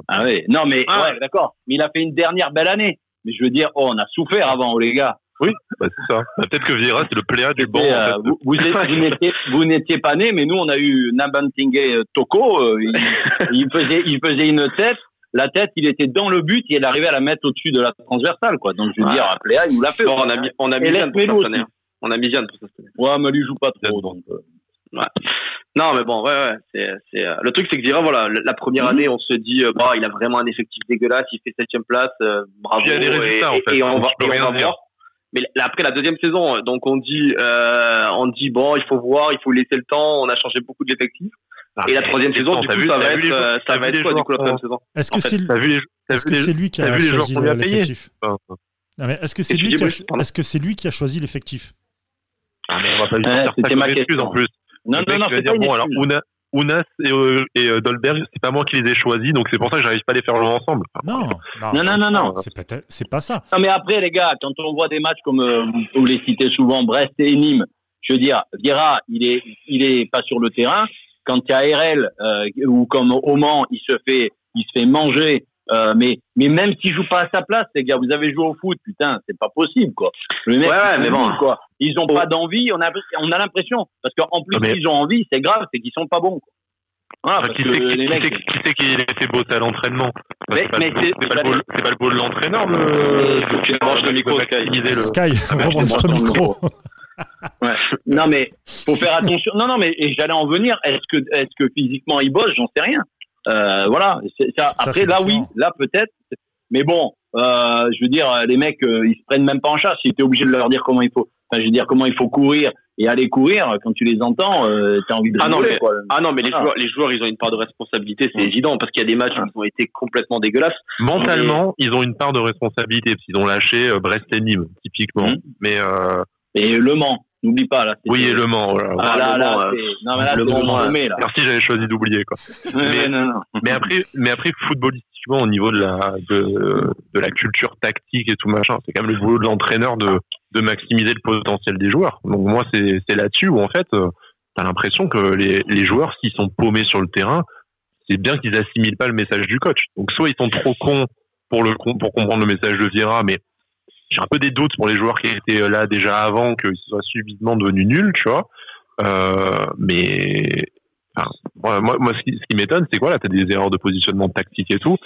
Ah oui. Non, mais, Ah. ouais, d'accord. Mais il a fait une dernière belle année. Mais je veux dire, oh, on a souffert avant, oh, les gars. Bah, c'est ça. Bah, peut-être que Vieira, c'est le Pléa du banc. Et, en euh, fait. vous, vous, êtes- vous n'étiez, pas nés, mais nous, on a eu Nabantingue euh, Toko. euh, il, il faisait, il faisait une tête. La tête, il était dans le but et il arrivait à la mettre au-dessus de la transversale, quoi. Donc, je veux Ouais. dire, à Pléa, il nous l'a fait. bon, on a mis, on a mis Et Vianne pour hein. On a mis Vianne pour ça cette année. Ouais, mais lui joue pas trop. Donc, euh, Non, mais bon, ouais, ouais. C'est, c'est, le truc, c'est que Vira, voilà, la- première Mhm. année, on se dit, bah, il a vraiment un effectif dégueulasse, il fait septième place, euh, bravo. Puis il y a des résultats, et, en fait. et on va, et on va voir. Mais là, après la deuxième saison, euh, donc on dit, euh, on dit bon, il faut voir, il faut laisser le temps. On a changé beaucoup de l'effectif. Ah, Et la troisième saison, du coup, vu- ça va être, joueurs- euh, ça va être quoi du coup la qu'on- saison Est-ce que c'est t'as est-ce que c'est lui qui a vu les joueurs choisi lui l'effectif Est-ce que c'est lui est-ce que c'est lui qui a choisi l'effectif? Ah, mais on va pas lui comme ma question. en plus. Non, non, non, c'est pas bon, alors, Ounas et, euh, et euh, Dolberg, c'est pas moi qui les ai choisis, donc c'est pour ça que j'arrive pas à les faire jouer ensemble. Non, Non, non, non, non. C'est pas, c'est pas ça. Non, mais après, les gars, quand on voit des matchs comme euh, vous, vous les citez souvent, Brest et Nîmes, je veux dire, Vieira, il est, il est pas sur le terrain. Quand il y a RL euh, ou comme au Mans, il se fait, il se fait manger. Euh, mais, mais même s'il joue pas à sa place, les gars, vous avez joué au foot, putain, c'est pas possible, quoi. Le mec, Ouais, ouais, ils mais bon. quoi. Ils ont pas d'envie. On a, on a l'impression, parce qu'en plus, mais- ils ont envie, c'est grave, c'est qu'ils sont pas bons. Quoi. Voilà, Enfin, parce qui que sait qui, les qui mecs, sait- qui sait qu'il était bosser à l'entraînement? Mais- C'est pas, mais le beau- c'est- c'est pas, le beau- c'est pas le beau de l'entraîneur de, de, Tu branches le micro, Sky. le- Sky, Ah, branche ton micro. Non, mais faut faire attention. Non, non, mais et j'allais en venir. Est-ce que, est-ce que physiquement il bosse? J'en sais rien. Euh, voilà. C'est- ça, Ça, après, là, oui, là peut-être. Mais bon, euh, je veux dire, les mecs, euh, ils se prennent même pas en charge. Si t'es obligé de leur dire comment il faut, enfin, je veux dire comment il faut courir et aller courir, quand tu les entends, euh, t'as envie de Ah non, mais- quoi. Ah non, mais les joueurs, les joueurs, ils ont une part de responsabilité, c'est Mm. évident, parce qu'il y a des matchs qui ont été complètement dégueulasses. Mentalement, ils ont une part de responsabilité, parce qu'ils ont lâché euh, Brest et Nîmes, typiquement. Mhm. Mais euh, Et Le Mans, n'oublie pas là. oui, et Le Mans, voilà. Ah, Ah, là, Le là, Mans, c'est- non, mais là, Le c'est Mans, là. Merci, j'avais choisi d'oublier, quoi. Ouais, non, non. Mais après, mais après, footballistiquement, au niveau de la, de, de la culture tactique et tout machin, c'est quand même le boulot de l'entraîneur de, de maximiser le potentiel des joueurs. Donc moi, c'est, c'est là-dessus où en fait, euh, t'as l'impression que les, les joueurs, s'ils sont paumés sur le terrain, c'est bien qu'ils assimilent pas le message du coach. Donc soit ils sont trop cons pour le pour comprendre le message de Vieira, mais j'ai un peu des doutes pour les joueurs qui étaient là déjà avant qu'ils soient subitement devenus nuls, tu vois. Euh, mais moi, moi, ce qui, m'étonne, c'est quoi là T'as des erreurs de positionnement tactique et tout.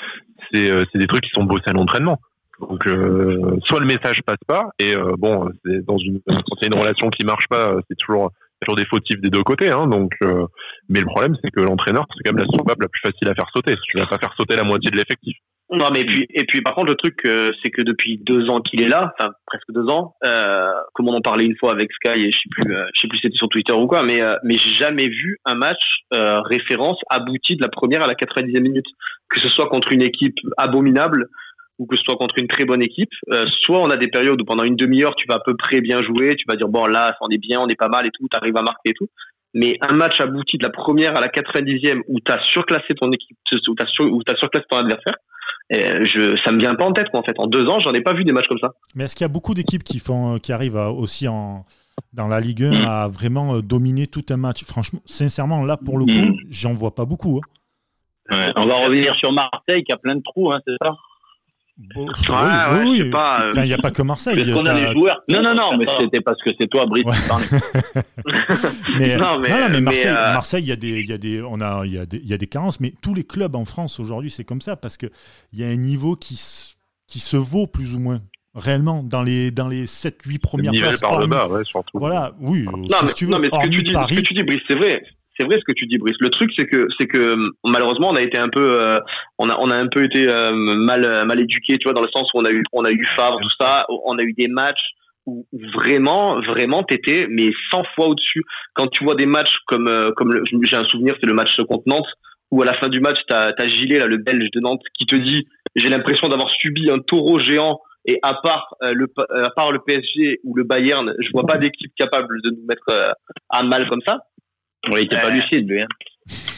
C'est euh, des trucs qui sont bossés à l'entraînement. Donc, euh, soit le message passe pas, et euh, bon, dans une quand il une relation qui marche pas, c'est toujours toujours des fautifs des deux côtés. Hein, donc, euh, mais le problème, c'est que l'entraîneur, c'est quand même la soupape la plus facile à faire sauter. Tu vas pas faire sauter la moitié de l'effectif. Non, mais puis, et puis, par contre, le truc, euh, c'est que depuis deux ans qu'il est là, enfin, presque deux ans, euh, comme on en parlait une fois avec Sky, et je sais plus, euh, je sais plus si c'était sur Twitter ou quoi, mais, euh, mais j'ai jamais vu un match, euh, référence abouti de la première à la 90e minute. Que ce soit contre une équipe abominable, ou que ce soit contre une très bonne équipe, euh, soit on a des périodes où pendant une demi-heure, tu vas à peu près bien jouer, tu vas dire, bon, là, on est bien, on est pas mal et tout, t'arrives à marquer et tout. Mais un match abouti de la première à la 90e où t'as surclassé ton équipe, où t'as sur, où t'as surclassé ton adversaire, euh, je, ça me vient pas en tête, quoi, en fait. En deux ans, j'en ai pas vu des matchs comme ça. Mais est-ce qu'il y a beaucoup d'équipes qui font, euh, qui arrivent à- aussi en dans la Ligue 1 à vraiment euh, dominer tout un match? Franchement, sincèrement, là pour le coup, Mm. j'en vois pas beaucoup. hein. on va revenir sur Marseille qui a plein de trous, hein, c'est ça? Bon, Ouais, oui, ouais, oui, je sais oui. pas, euh, Enfin, il n'y a pas que Marseille. Parce qu'on a t'as- les joueurs. Non, non, non, mais c'était parce que c'est toi, Brice, Ouais. qui parlais. Mais, Non, mais- non, non, mais mais, Marseille, euh, Marseille, il y a des, il y a des, on a, il y a des, il y a des carences, mais tous les clubs en France aujourd'hui, c'est comme ça parce que il y a un niveau qui, se- qui se vaut plus ou moins réellement dans les, dans les 7-8 premières Nivelle places. par le bas, ouais, surtout. Voilà, oui, Non, si mais, tu veux, non, mais ce que tu dis, ce Paris. que tu dis, Brice, c'est vrai. C'est vrai ce que tu dis, Brice. Le truc, c'est que, c'est que malheureusement, on a été un peu, euh, on a, on a un peu été euh, mal, mal éduqué, tu vois, dans le sens où on a eu, on a eu Favre, tout ça. On a eu des matchs où vraiment, vraiment, t'étais mais 100 fois au-dessus. Quand tu vois des matchs comme, euh, comme j'ai un souvenir, c'est le match contre Nantes, où à la fin du match, t'as, t'as Gilet, là, le Belge de Nantes, qui te dit, j'ai l'impression d'avoir subi un taureau géant. Et à part euh, le, à part le PSG ou le Bayern, je vois pas d'équipe capable de nous mettre euh, à mal comme ça. Il était pas Euh, lucide, lui. Hein.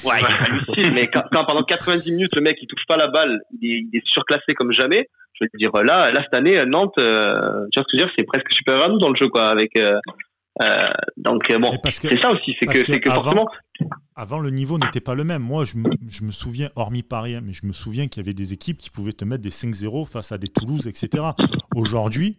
Ouais, il est hallucine, mais quand, quand pendant 90 minutes, le mec, il touche pas la balle, il est, il est surclassé comme jamais. Je veux dire, là, là cette année, Nantes, euh, tu vois ce que je veux dire, c'est presque supérieur à nous dans le jeu, quoi. Avec, euh, euh, donc, bon, que, c'est ça aussi, c'est que, c'est que avant- forcément, avant, le niveau n'était pas le même. Moi, je me, je me souviens, hormis Paris, hein, mais je me souviens qu'il y avait des équipes qui pouvaient te mettre des 5-0 face à des Toulouse, etc. Aujourd'hui,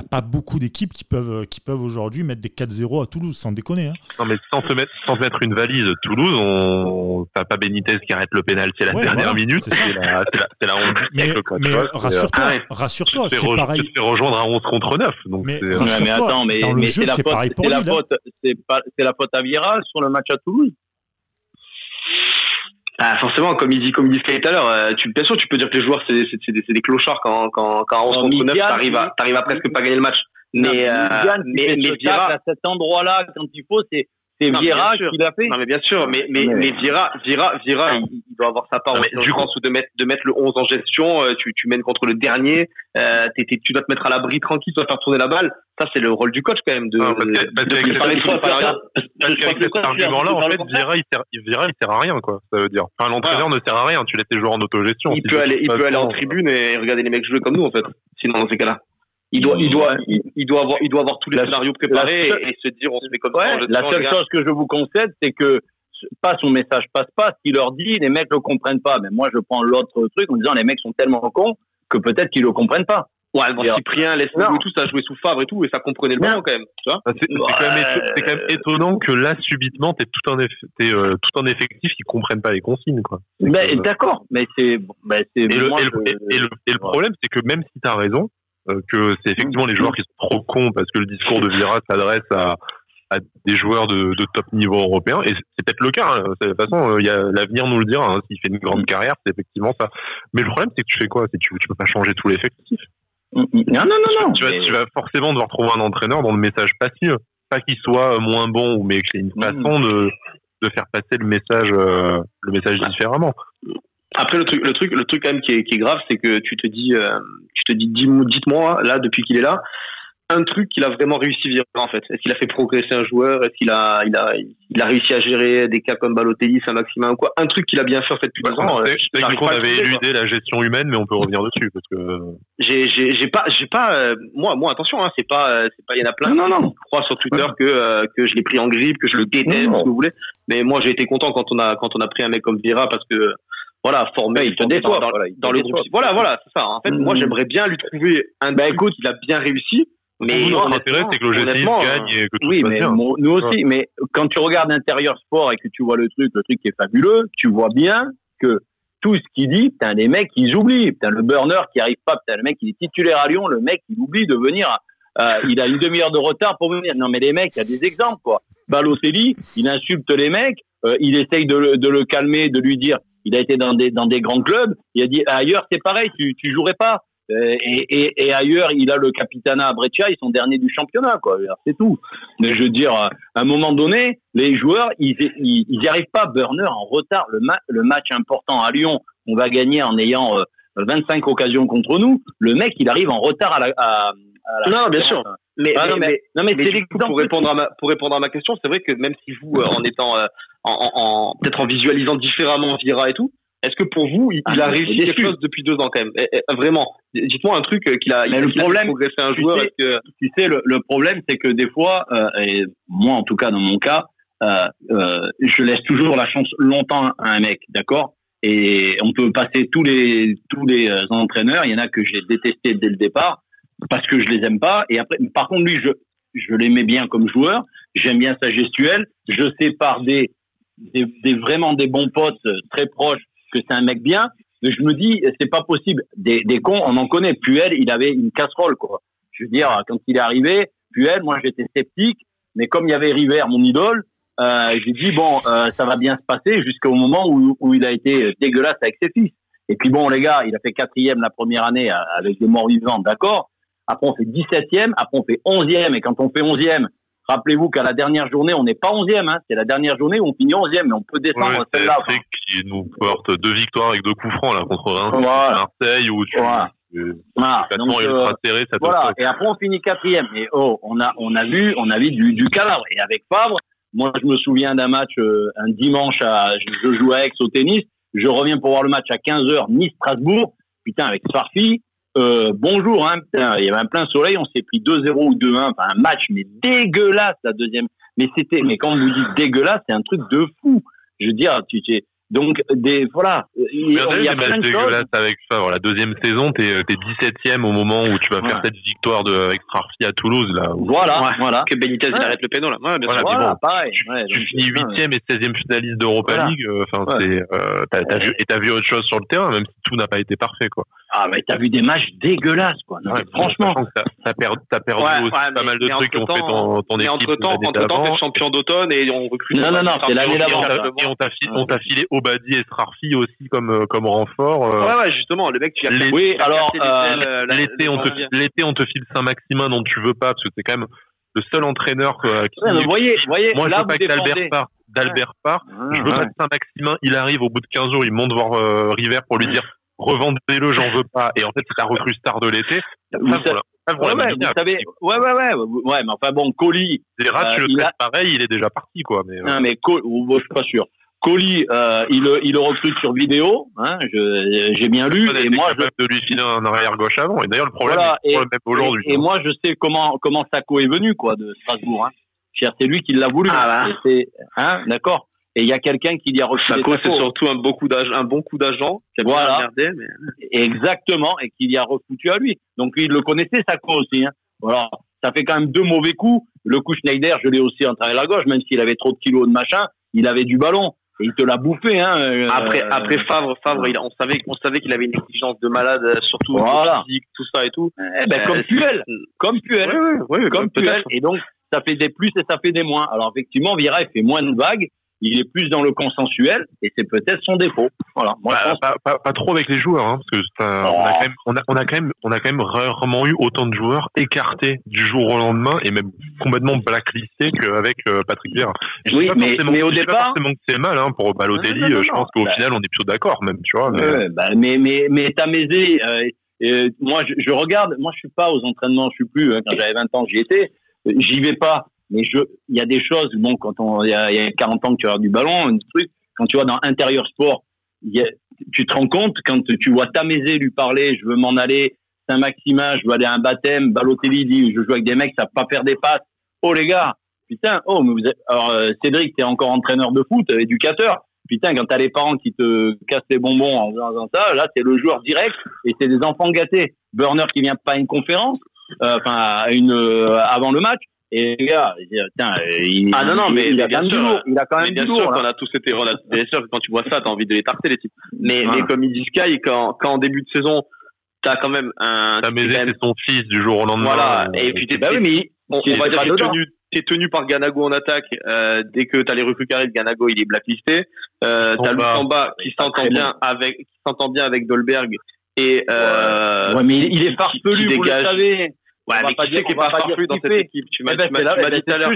n'y a pas beaucoup d'équipes qui peuvent, qui peuvent aujourd'hui mettre des 4-0 à Toulouse, sans déconner. hein. Non, mais sans se mettre, sans se mettre une valise, Toulouse, on, t'as pas Benitez qui arrête le pénalty à la Ouais, dernière voilà, minute. c'est. C'est la, c'est la, c'est la honte du Mais, quoi, c'est, euh, rassure-toi, ouais. rassure-toi, tu te fais c'est re- pareil. tu te fais rejoindre à 11 contre 9. Donc Mais c'est, rassure- Ouais, mais Rassure-toi, attends, mais, c'est la c'est faute, pareil pour c'est la faute, c'est pas, c'est la faute à Vira sur le match à Toulouse. Ah, forcément, comme il dit, comme il Sky tout à l'heure, euh, tu, bien sûr, tu peux dire que les joueurs, c'est, des, c'est des clochards quand, quand, quand à 11 Oh, contre 9, Midian, t'arrives à, t'arrives à presque pas gagner le match. Mais, euh, Midian, qui mais, fait mais ce Vieira, tacle à cet endroit-là, quand il faut, c'est, c'est mais Vieira qui l'a fait. Non mais bien sûr, mais mais Ouais. mais Vira, Vira, Vira, il, il doit avoir sa part Non, mais du sens où de mettre de mettre le 11 en gestion, euh, tu tu mènes contre le dernier, euh, tu dois te mettre à l'abri tranquille, tu dois faire tourner la balle. Ça c'est le rôle du coach quand même de. Non, parce que- parce de- qu'avec de cet les argument-là, en fait, Vieira, il sert, Vieira, il sert à rien, quoi. Ça veut dire. Enfin, l'entraîneur ne sert à rien. Tu laisses tes joueurs en autogestion. Il peut de aller, il peut aller en façon, tribune et regarder les mecs jouer comme nous en fait. Sinon dans ces cas-là, il doit, il doit, il, il doit avoir, il doit avoir tous les La- scénarios préparés et, se dire on se met comme Ouais, ça. la seule chose que je vous concède, c'est que pas son message passe pas. Ce qu'il leur dit, les mecs le comprennent pas. Mais moi, je prends l'autre truc en disant les mecs sont tellement cons que peut-être qu'ils le comprennent pas. Ouais, bon, Cyprien, laisse et tout, ça jouait sous Favre et tout et ça comprenait le ballon quand même. Tu vois Bah, C'est c'est quand, quand même étonnant que là, subitement, t'es tout un, euh, tout un effectif qui comprennent pas les consignes, quoi. Ben, que- d'accord, mais c'est, ben, c'est et, le, et, le, je- et, et le, et le problème, c'est que même si t'as raison, que c'est effectivement les joueurs qui sont trop cons parce que le discours de Vieira s'adresse à, à des joueurs de, de top niveau européen, et c'est c'est peut-être le cas. hein. C'est- De toute façon, euh, il y a l'avenir nous le dira. hein. S'il fait une grande carrière, c'est effectivement ça. Mais le problème, c'est que tu fais quoi? C'est que tu, tu peux pas changer tout l'effectif. Non, non, non, non. tu, vas, mais- tu vas forcément devoir trouver un entraîneur dont le message passif, pas qu'il soit euh, moins bon, mais qu'il ait une Mhm. façon de, de faire passer le message, euh, le message différemment. Après le truc, le truc, le truc quand même qui est, qui est grave, c'est que tu te dis, euh, tu te dis, dites-moi là depuis qu'il est là, un truc qu'il a vraiment réussi Vieira en fait. Est-ce qu'il a fait progresser un joueur? Est-ce qu'il a, il a, il a réussi à gérer des cas comme Balotelli, Saint-Maximin ou quoi? Un truc qu'il a bien fait en fait depuis deux ans. euh, C'est c'est que j'arrive du coup, on pas à le avait éludé la gestion humaine, mais on peut revenir dessus parce que J'ai, j'ai, j'ai pas, j'ai pas, euh, moi, moi attention, hein, c'est pas, euh, c'est pas, il y en a plein Non, non, non. qui croient sur Twitter que euh, que je l'ai pris en grippe, que je le déteste, ce que vous voulez. Mais moi, j'ai été content quand on a quand on a pris un mec comme Vieira parce que voilà, formé, il te formé déçoit, dans, dans- voilà, il dans le groupe. Voilà, voilà, c'est ça. En fait, moi, Mhm. j'aimerais bien lui trouver un Bah, écoute, qu'il a bien réussi. Mais Nous, notre honnêtement- intérêt, c'est que l'OGC gagne et que tout Oui, se passe mais bien. mon- nous aussi. Mais quand tu regardes intérieur sport et que tu vois le truc, le truc qui est fabuleux, tu vois bien que tout ce qu'il dit, putain, les mecs, ils oublient. Putain, le burner qui arrive pas, putain, le mec, il est titulaire à Lyon, le mec, il oublie de venir. euh, il a une demi-heure de retard pour venir. Non, mais les mecs, il y a des exemples, quoi. Balotelli, il insulte les mecs, euh, il essaye de le, de le calmer, de lui dire, il a été dans des, dans des grands clubs, il a dit, ailleurs, c'est pareil, tu, tu jouerais pas. Euh, Et, et, et ailleurs, il a le capitana à Breccia, ils sont derniers du championnat, quoi. C'est tout. Mais je veux dire, à un moment donné, les joueurs, ils, ils, ils y arrivent pas. Burner en retard. Le, ma- le match important à Lyon, on va gagner en ayant euh, 25 occasions contre nous. Le mec, il arrive en retard à la. À, à la Non, bien sûr. Mais, Ah, mais- non, pour répondre à ma pour répondre à ma question, c'est vrai que même si vous, euh, en étant euh, en, en, peut-être en visualisant différemment Vieira et tout, est-ce que pour vous, il, il Ah, a réussi quelque chose depuis deux ans quand même? Eh, eh, Vraiment, dites-moi un truc euh, qu'il a, il, le a problème, fait progresser un tu joueur. sais- Est-ce que tu sais, le, le problème, c'est que des fois, euh, et moi en tout cas dans mon cas, euh, euh, je laisse toujours la chance longtemps à un mec, d'accord? Et on peut passer tous les tous les euh, entraîneurs. Il y en a que j'ai détesté dès le départ parce que je les aime pas. Et après, par contre, lui, je je l'aimais bien comme joueur. J'aime bien sa gestuelle. Je sais par des, des, des vraiment des bons potes euh, très proches que c'est un mec bien. Mais je me dis, c'est pas possible. Des, des cons, on en connaît. Puel, il avait une casserole, quoi. Je veux dire, quand il est arrivé, Puel, moi, j'étais sceptique. Mais comme il y avait River, mon idole, euh, j'ai dit bon, euh, ça va bien se passer jusqu'au moment où, où il a été dégueulasse avec ses fils. Et puis bon, les gars, il a fait quatrième la première année euh, avec des morts vivants, d'accord. Après, on fait 17e, après, on fait 11e. Et quand on fait 11e, rappelez-vous qu'à la dernière journée, on n'est pas 11e. Hein. C'est la dernière journée où on finit 11e, mais on peut descendre Ouais, c'est celle-là. truc qui nous porte deux victoires avec deux coups francs là contre Reims, Voilà. Marseille où tu Voilà. complètement Donc, euh, serré, ça Voilà. Et après, on finit quatrième. Et oh, on a, on a vu, on a vu du, du cadavre. Et avec Favre, moi, je me souviens d'un match, euh, un dimanche à, je, je joue à Aix au tennis. Je reviens pour voir le match à 15h, Nice-Strasbourg. Putain, avec Sfarfi. Euh, bonjour, hein, putain, il y avait un plein soleil, on s'est pris 2-0 ou 2-1, enfin un match mais dégueulasse la deuxième. Mais c'était, mais quand vous dites dégueulasse, c'est un truc de fou. Je veux dire, tu sais, donc des, voilà, il, y a des plein matchs de choses. dégueulasses avec Favre. La deuxième saison, t'es es 17ème au moment où tu vas faire Ouais. cette victoire de, avec Strarfi à Toulouse. Là, où Voilà, Ouais. voilà. Que Benitez il arrête le péno là. Ouais, bien Voilà, sûr. puis Voilà, bon, pareil. tu, ouais, tu donc, finis putain, 8ème et 16ème finaliste d'Europa Voilà. League. euh, Enfin, c'est, euh, t'as, t'as vu, et t'as vu autre chose sur le terrain, même si tout n'a pas été parfait, quoi. Ah, mais t'as vu des matchs dégueulasses, quoi. Non, Ouais, mais franchement. T'as, t'as perdu, t'as perdu Ouais, aussi ouais, pas mal de trucs qui ont fait ton, équipe. entre temps, entre temps, t'es champion d'automne et on recrute. Non, non, non, c'est l'année d'avant, Et ça. on t'a filé Obadi et Strarfi aussi comme, euh, comme renfort. euh, Ouais, ouais, justement, le mec, tu as Oui, alors, euh, L'été, on te, l'été, on te file Saint-Maximin dont tu veux pas, parce que c'est quand même le seul entraîneur qui. Ouais, mais vous voyez, vous voyez, Moi, je là, veux pas que d'Albert. D'Albert part. Je veux Ouais. pas que Saint-Maximin, il arrive au bout de 15 jours, il monte voir euh, River pour lui dire revendez-le, j'en veux pas. Et en fait, c'est la recrue star de l'été. Ouais, ouais, vous bien. savez, ouais, ouais, ouais, ouais, mais enfin bon, Colis, Les rats, euh, tu le a- traites pareil, il est déjà parti, quoi. Mais, euh, non, mais Col- bon, je suis pas sûr. Colis, euh, il, le- il le recrute sur vidéo, hein, je- j'ai bien lu, et moi, je, de lui filer un arrière gauche avant. Et d'ailleurs, le problème, Voilà, est le même aujourd'hui. Et, et moi, je sais comment comment Sacco est venu, quoi, de Strasbourg. Hein. Cher, C'est lui qui l'a voulu. Ah, Et c'est- hein, d'accord. Et il y a quelqu'un qui lui a Sacco, c'est surtout un, beaucoup d'ag- un bon coup d'agent qui a bien Voilà. regardé, mais... Exactement, et qui lui a refoutu à lui. Donc lui, il le connaissait, Sacco aussi. Hein. Voilà. Ça fait quand même deux mauvais coups. Le coup Schneider, je l'ai aussi en travers la gauche, même s'il avait trop de kilos de machin, il avait du ballon. Et il te l'a bouffé. Hein, euh, Après, euh, après Favre, Favre, il- on savait, on savait qu'il avait une exigence de malade, euh, surtout Voilà. physique, tout ça et tout. eh ben, comme Euh, Puel. Comme Puel. Ouais, ouais, ouais, comme peut-être. Puel. Et donc, ça fait des plus et ça fait des moins. Alors, effectivement, Vira, il fait moins de vagues. Il est plus dans le consensuel et c'est peut-être son défaut. Voilà. Moi, je Bah, pense pas, pas- pas trop avec les joueurs, hein, parce que ça- on, a quand même, on, a, on a quand même, on a quand même rarement eu autant de joueurs écartés du jour au lendemain et même complètement blacklistés qu'avec euh, Patrick Vieira. Oui, mais- au je dis pas départ- forcément que c'est mal hein, pour Balotelli. Non, non, non, euh, je pense qu'au Bah. final, on est plutôt d'accord, même, tu vois. Mais, Ouais, bah, mais mais mais Tamézé, euh, euh, moi je, je regarde, moi je suis pas aux entraînements, je suis plus. hein, quand j'avais 20 ans, j'y étais. Euh, J'y vais pas, mais il y a des choses. Bon, quand on, il y a, y a 40 ans que tu as du ballon, un truc. Quand tu vas dans intérieur sport, tu te rends compte quand tu vois Tamézé lui parler, je veux m'en aller, Saint-Maximin, je veux aller à un baptême, Balotelli dit, je joue avec des mecs, ça pas faire des passes. Oh les gars, putain, oh mais vous êtes, alors euh, Cédric, t'es encore entraîneur de foot, éducateur. Putain, quand t'as les parents qui te cassent les bonbons en faisant ça, là, c'est le joueur direct et c'est des enfants gâtés. Burner qui vient pas à une conférence, euh, enfin, une, euh, avant le match. Et les gars, putain, euh, il, Ah non, non, mais- il a quand bien même du sûr, lourd. Il a quand même bien du sûr lourd. qu'on a tous été, bien sûr quand tu vois ça, t'as envie de les tarter, les types. Mais, Ouais. mais comme il dit Sky, quand, quand en début de saison, t'as quand même un, T'as quand même- c'est son fils du jour au lendemain. voilà, et puis t'es, Bah oui, mais on, il on va était dire pas que t'es tenu, t'es tenu par Ganago en attaque, euh, dès que t'as les recrues qui arrivent, Ganago, il est blacklisté, euh, t'as Samba. Luxemba qui s'entend bien avec, qui s'entend bien avec Dolberg, et, euh, ouais, mais il, est farfelu, vous le savez. Ouais, On mais qui c'est qui est pas farfelu dans cette équipe? Tu m'as Eh ben, dit tout à l'heure.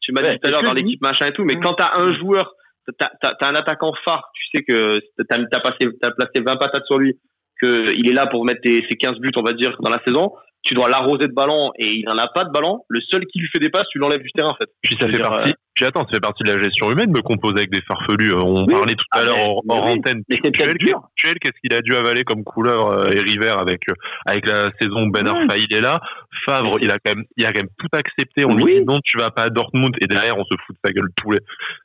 Tu m'as dit tout à l'heure dans l'équipe machin et tout, mais quand t'as un joueur, t'as as, un attaquant phare, tu sais que t'as as passé, t'as placé 20 patates sur lui, que il est là pour mettre ses 15 buts, on va dire, dans la saison. Tu dois l'arroser de ballon et il n'en a pas de ballon. Le seul qui lui fait des passes, tu l'enlèves du terrain en fait. Puis ça fait dire, partie. Puis attends, ça fait partie de la gestion humaine de composer avec des farfelus. Euh, On Oui. parlait tout à Ah, l'heure hors, mais oui. antenne. Mais c'est Tuel. Tuel, qu'est-ce qu'il a dû avaler comme couleur euh, et River avec euh, avec la saison où Ben. Arfa il est là? Favre, il a quand même il a quand même tout accepté. On Oui. lui dit non, tu vas pas à Dortmund et derrière on se fout de sa gueule tous les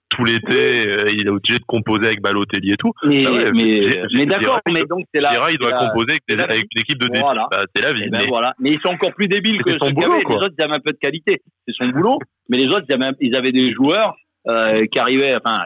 tout l'été, euh, il est obligé de composer avec Balotelli et tout. Mais, Ah ouais, mais, mais d'accord, mais donc c'est là. Il doit composer avec, des- avec une équipe de début. Voilà. Bah, c'est la vie. Eh ben mais- voilà. Mais ils sont encore plus débiles que son boulot. Les autres, ils avaient un peu de qualité. C'est son boulot. Mais les autres, ils avaient, ils avaient des joueurs euh, qui arrivaient. Enfin,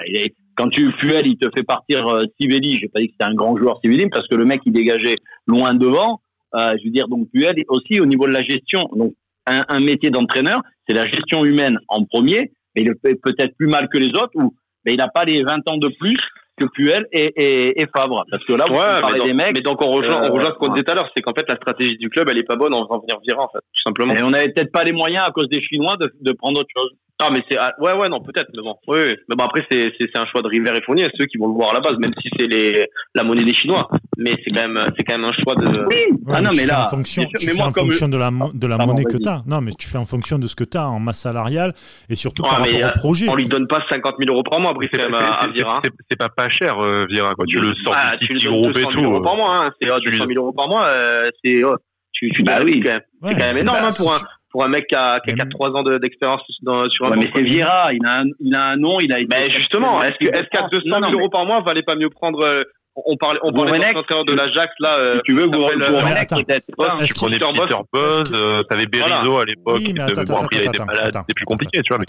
quand tu Puel, il te fait partir euh, Sivelli. J'ai pas dit que c'était un grand joueur Sivelli, parce que le mec, il dégageait loin devant. Euh, je veux dire, donc Puel aussi au niveau de la gestion. Donc un, un métier d'entraîneur, c'est la gestion humaine en premier. Mais il le fait peut-être plus mal que les autres, ou mais il n'a pas les 20 ans de plus que Puel et, et, et Favre. Parce que là, vous Ouais, parlez donc, des mecs. mais donc on rejoint, euh, on rejoint ce qu'on ouais. disait tout à l'heure, c'est qu'en fait la stratégie du club elle est pas bonne en faisant venir Vira en fait, tout simplement. Et on n'avait peut-être pas les moyens à cause des Chinois de, de prendre autre chose. Ah mais c'est ah, ouais ouais non peut-être mais bon oui, oui. mais bon après c'est c'est c'est un choix de River et Fournier ceux qui vont le voir à la base même si c'est les la monnaie des Chinois mais c'est quand même c'est quand même un choix de Ouais, ah non, tu mais fais là, en fonction, tu fais en fonction de la, mo- de la Pardon, monnaie que vas-y. tu as. Non, mais tu fais en fonction de ce que tu as en masse salariale et surtout Ouais, par rapport euh, au projet. on lui donne pas 50 000 euros par mois après C'est quand même à, hein. c'est- c'est pas pas cher, euh, Vira. Quoi. Tu le sors Ah, du tu petit groupe et 200 000 tout. par mois hein. c'est lui 200 000 euros par mois euh, c'est oh, tu tu Bah oui. quand même Ouais. c'est quand même énorme Bah, hein, si pour un tu- pour un mec qui a qui a Mais- 4 3 ans de- d'expérience dans- sur un Ouais, mais c'est Vieira, il a un, il a un nom, il a été. Mais justement, est-ce que est-ce qu'à 200 000 Non, non, euros par mois, valait pas mieux prendre euh, on parlait on parlait de de l'Ajax là euh, Si tu veux, s'appelle, euh, peut-être Tu prenais Peter Buzz, t'avais Berizzo à l'époque. Bon, après, il était malade, c'était plus compliqué, tu vois.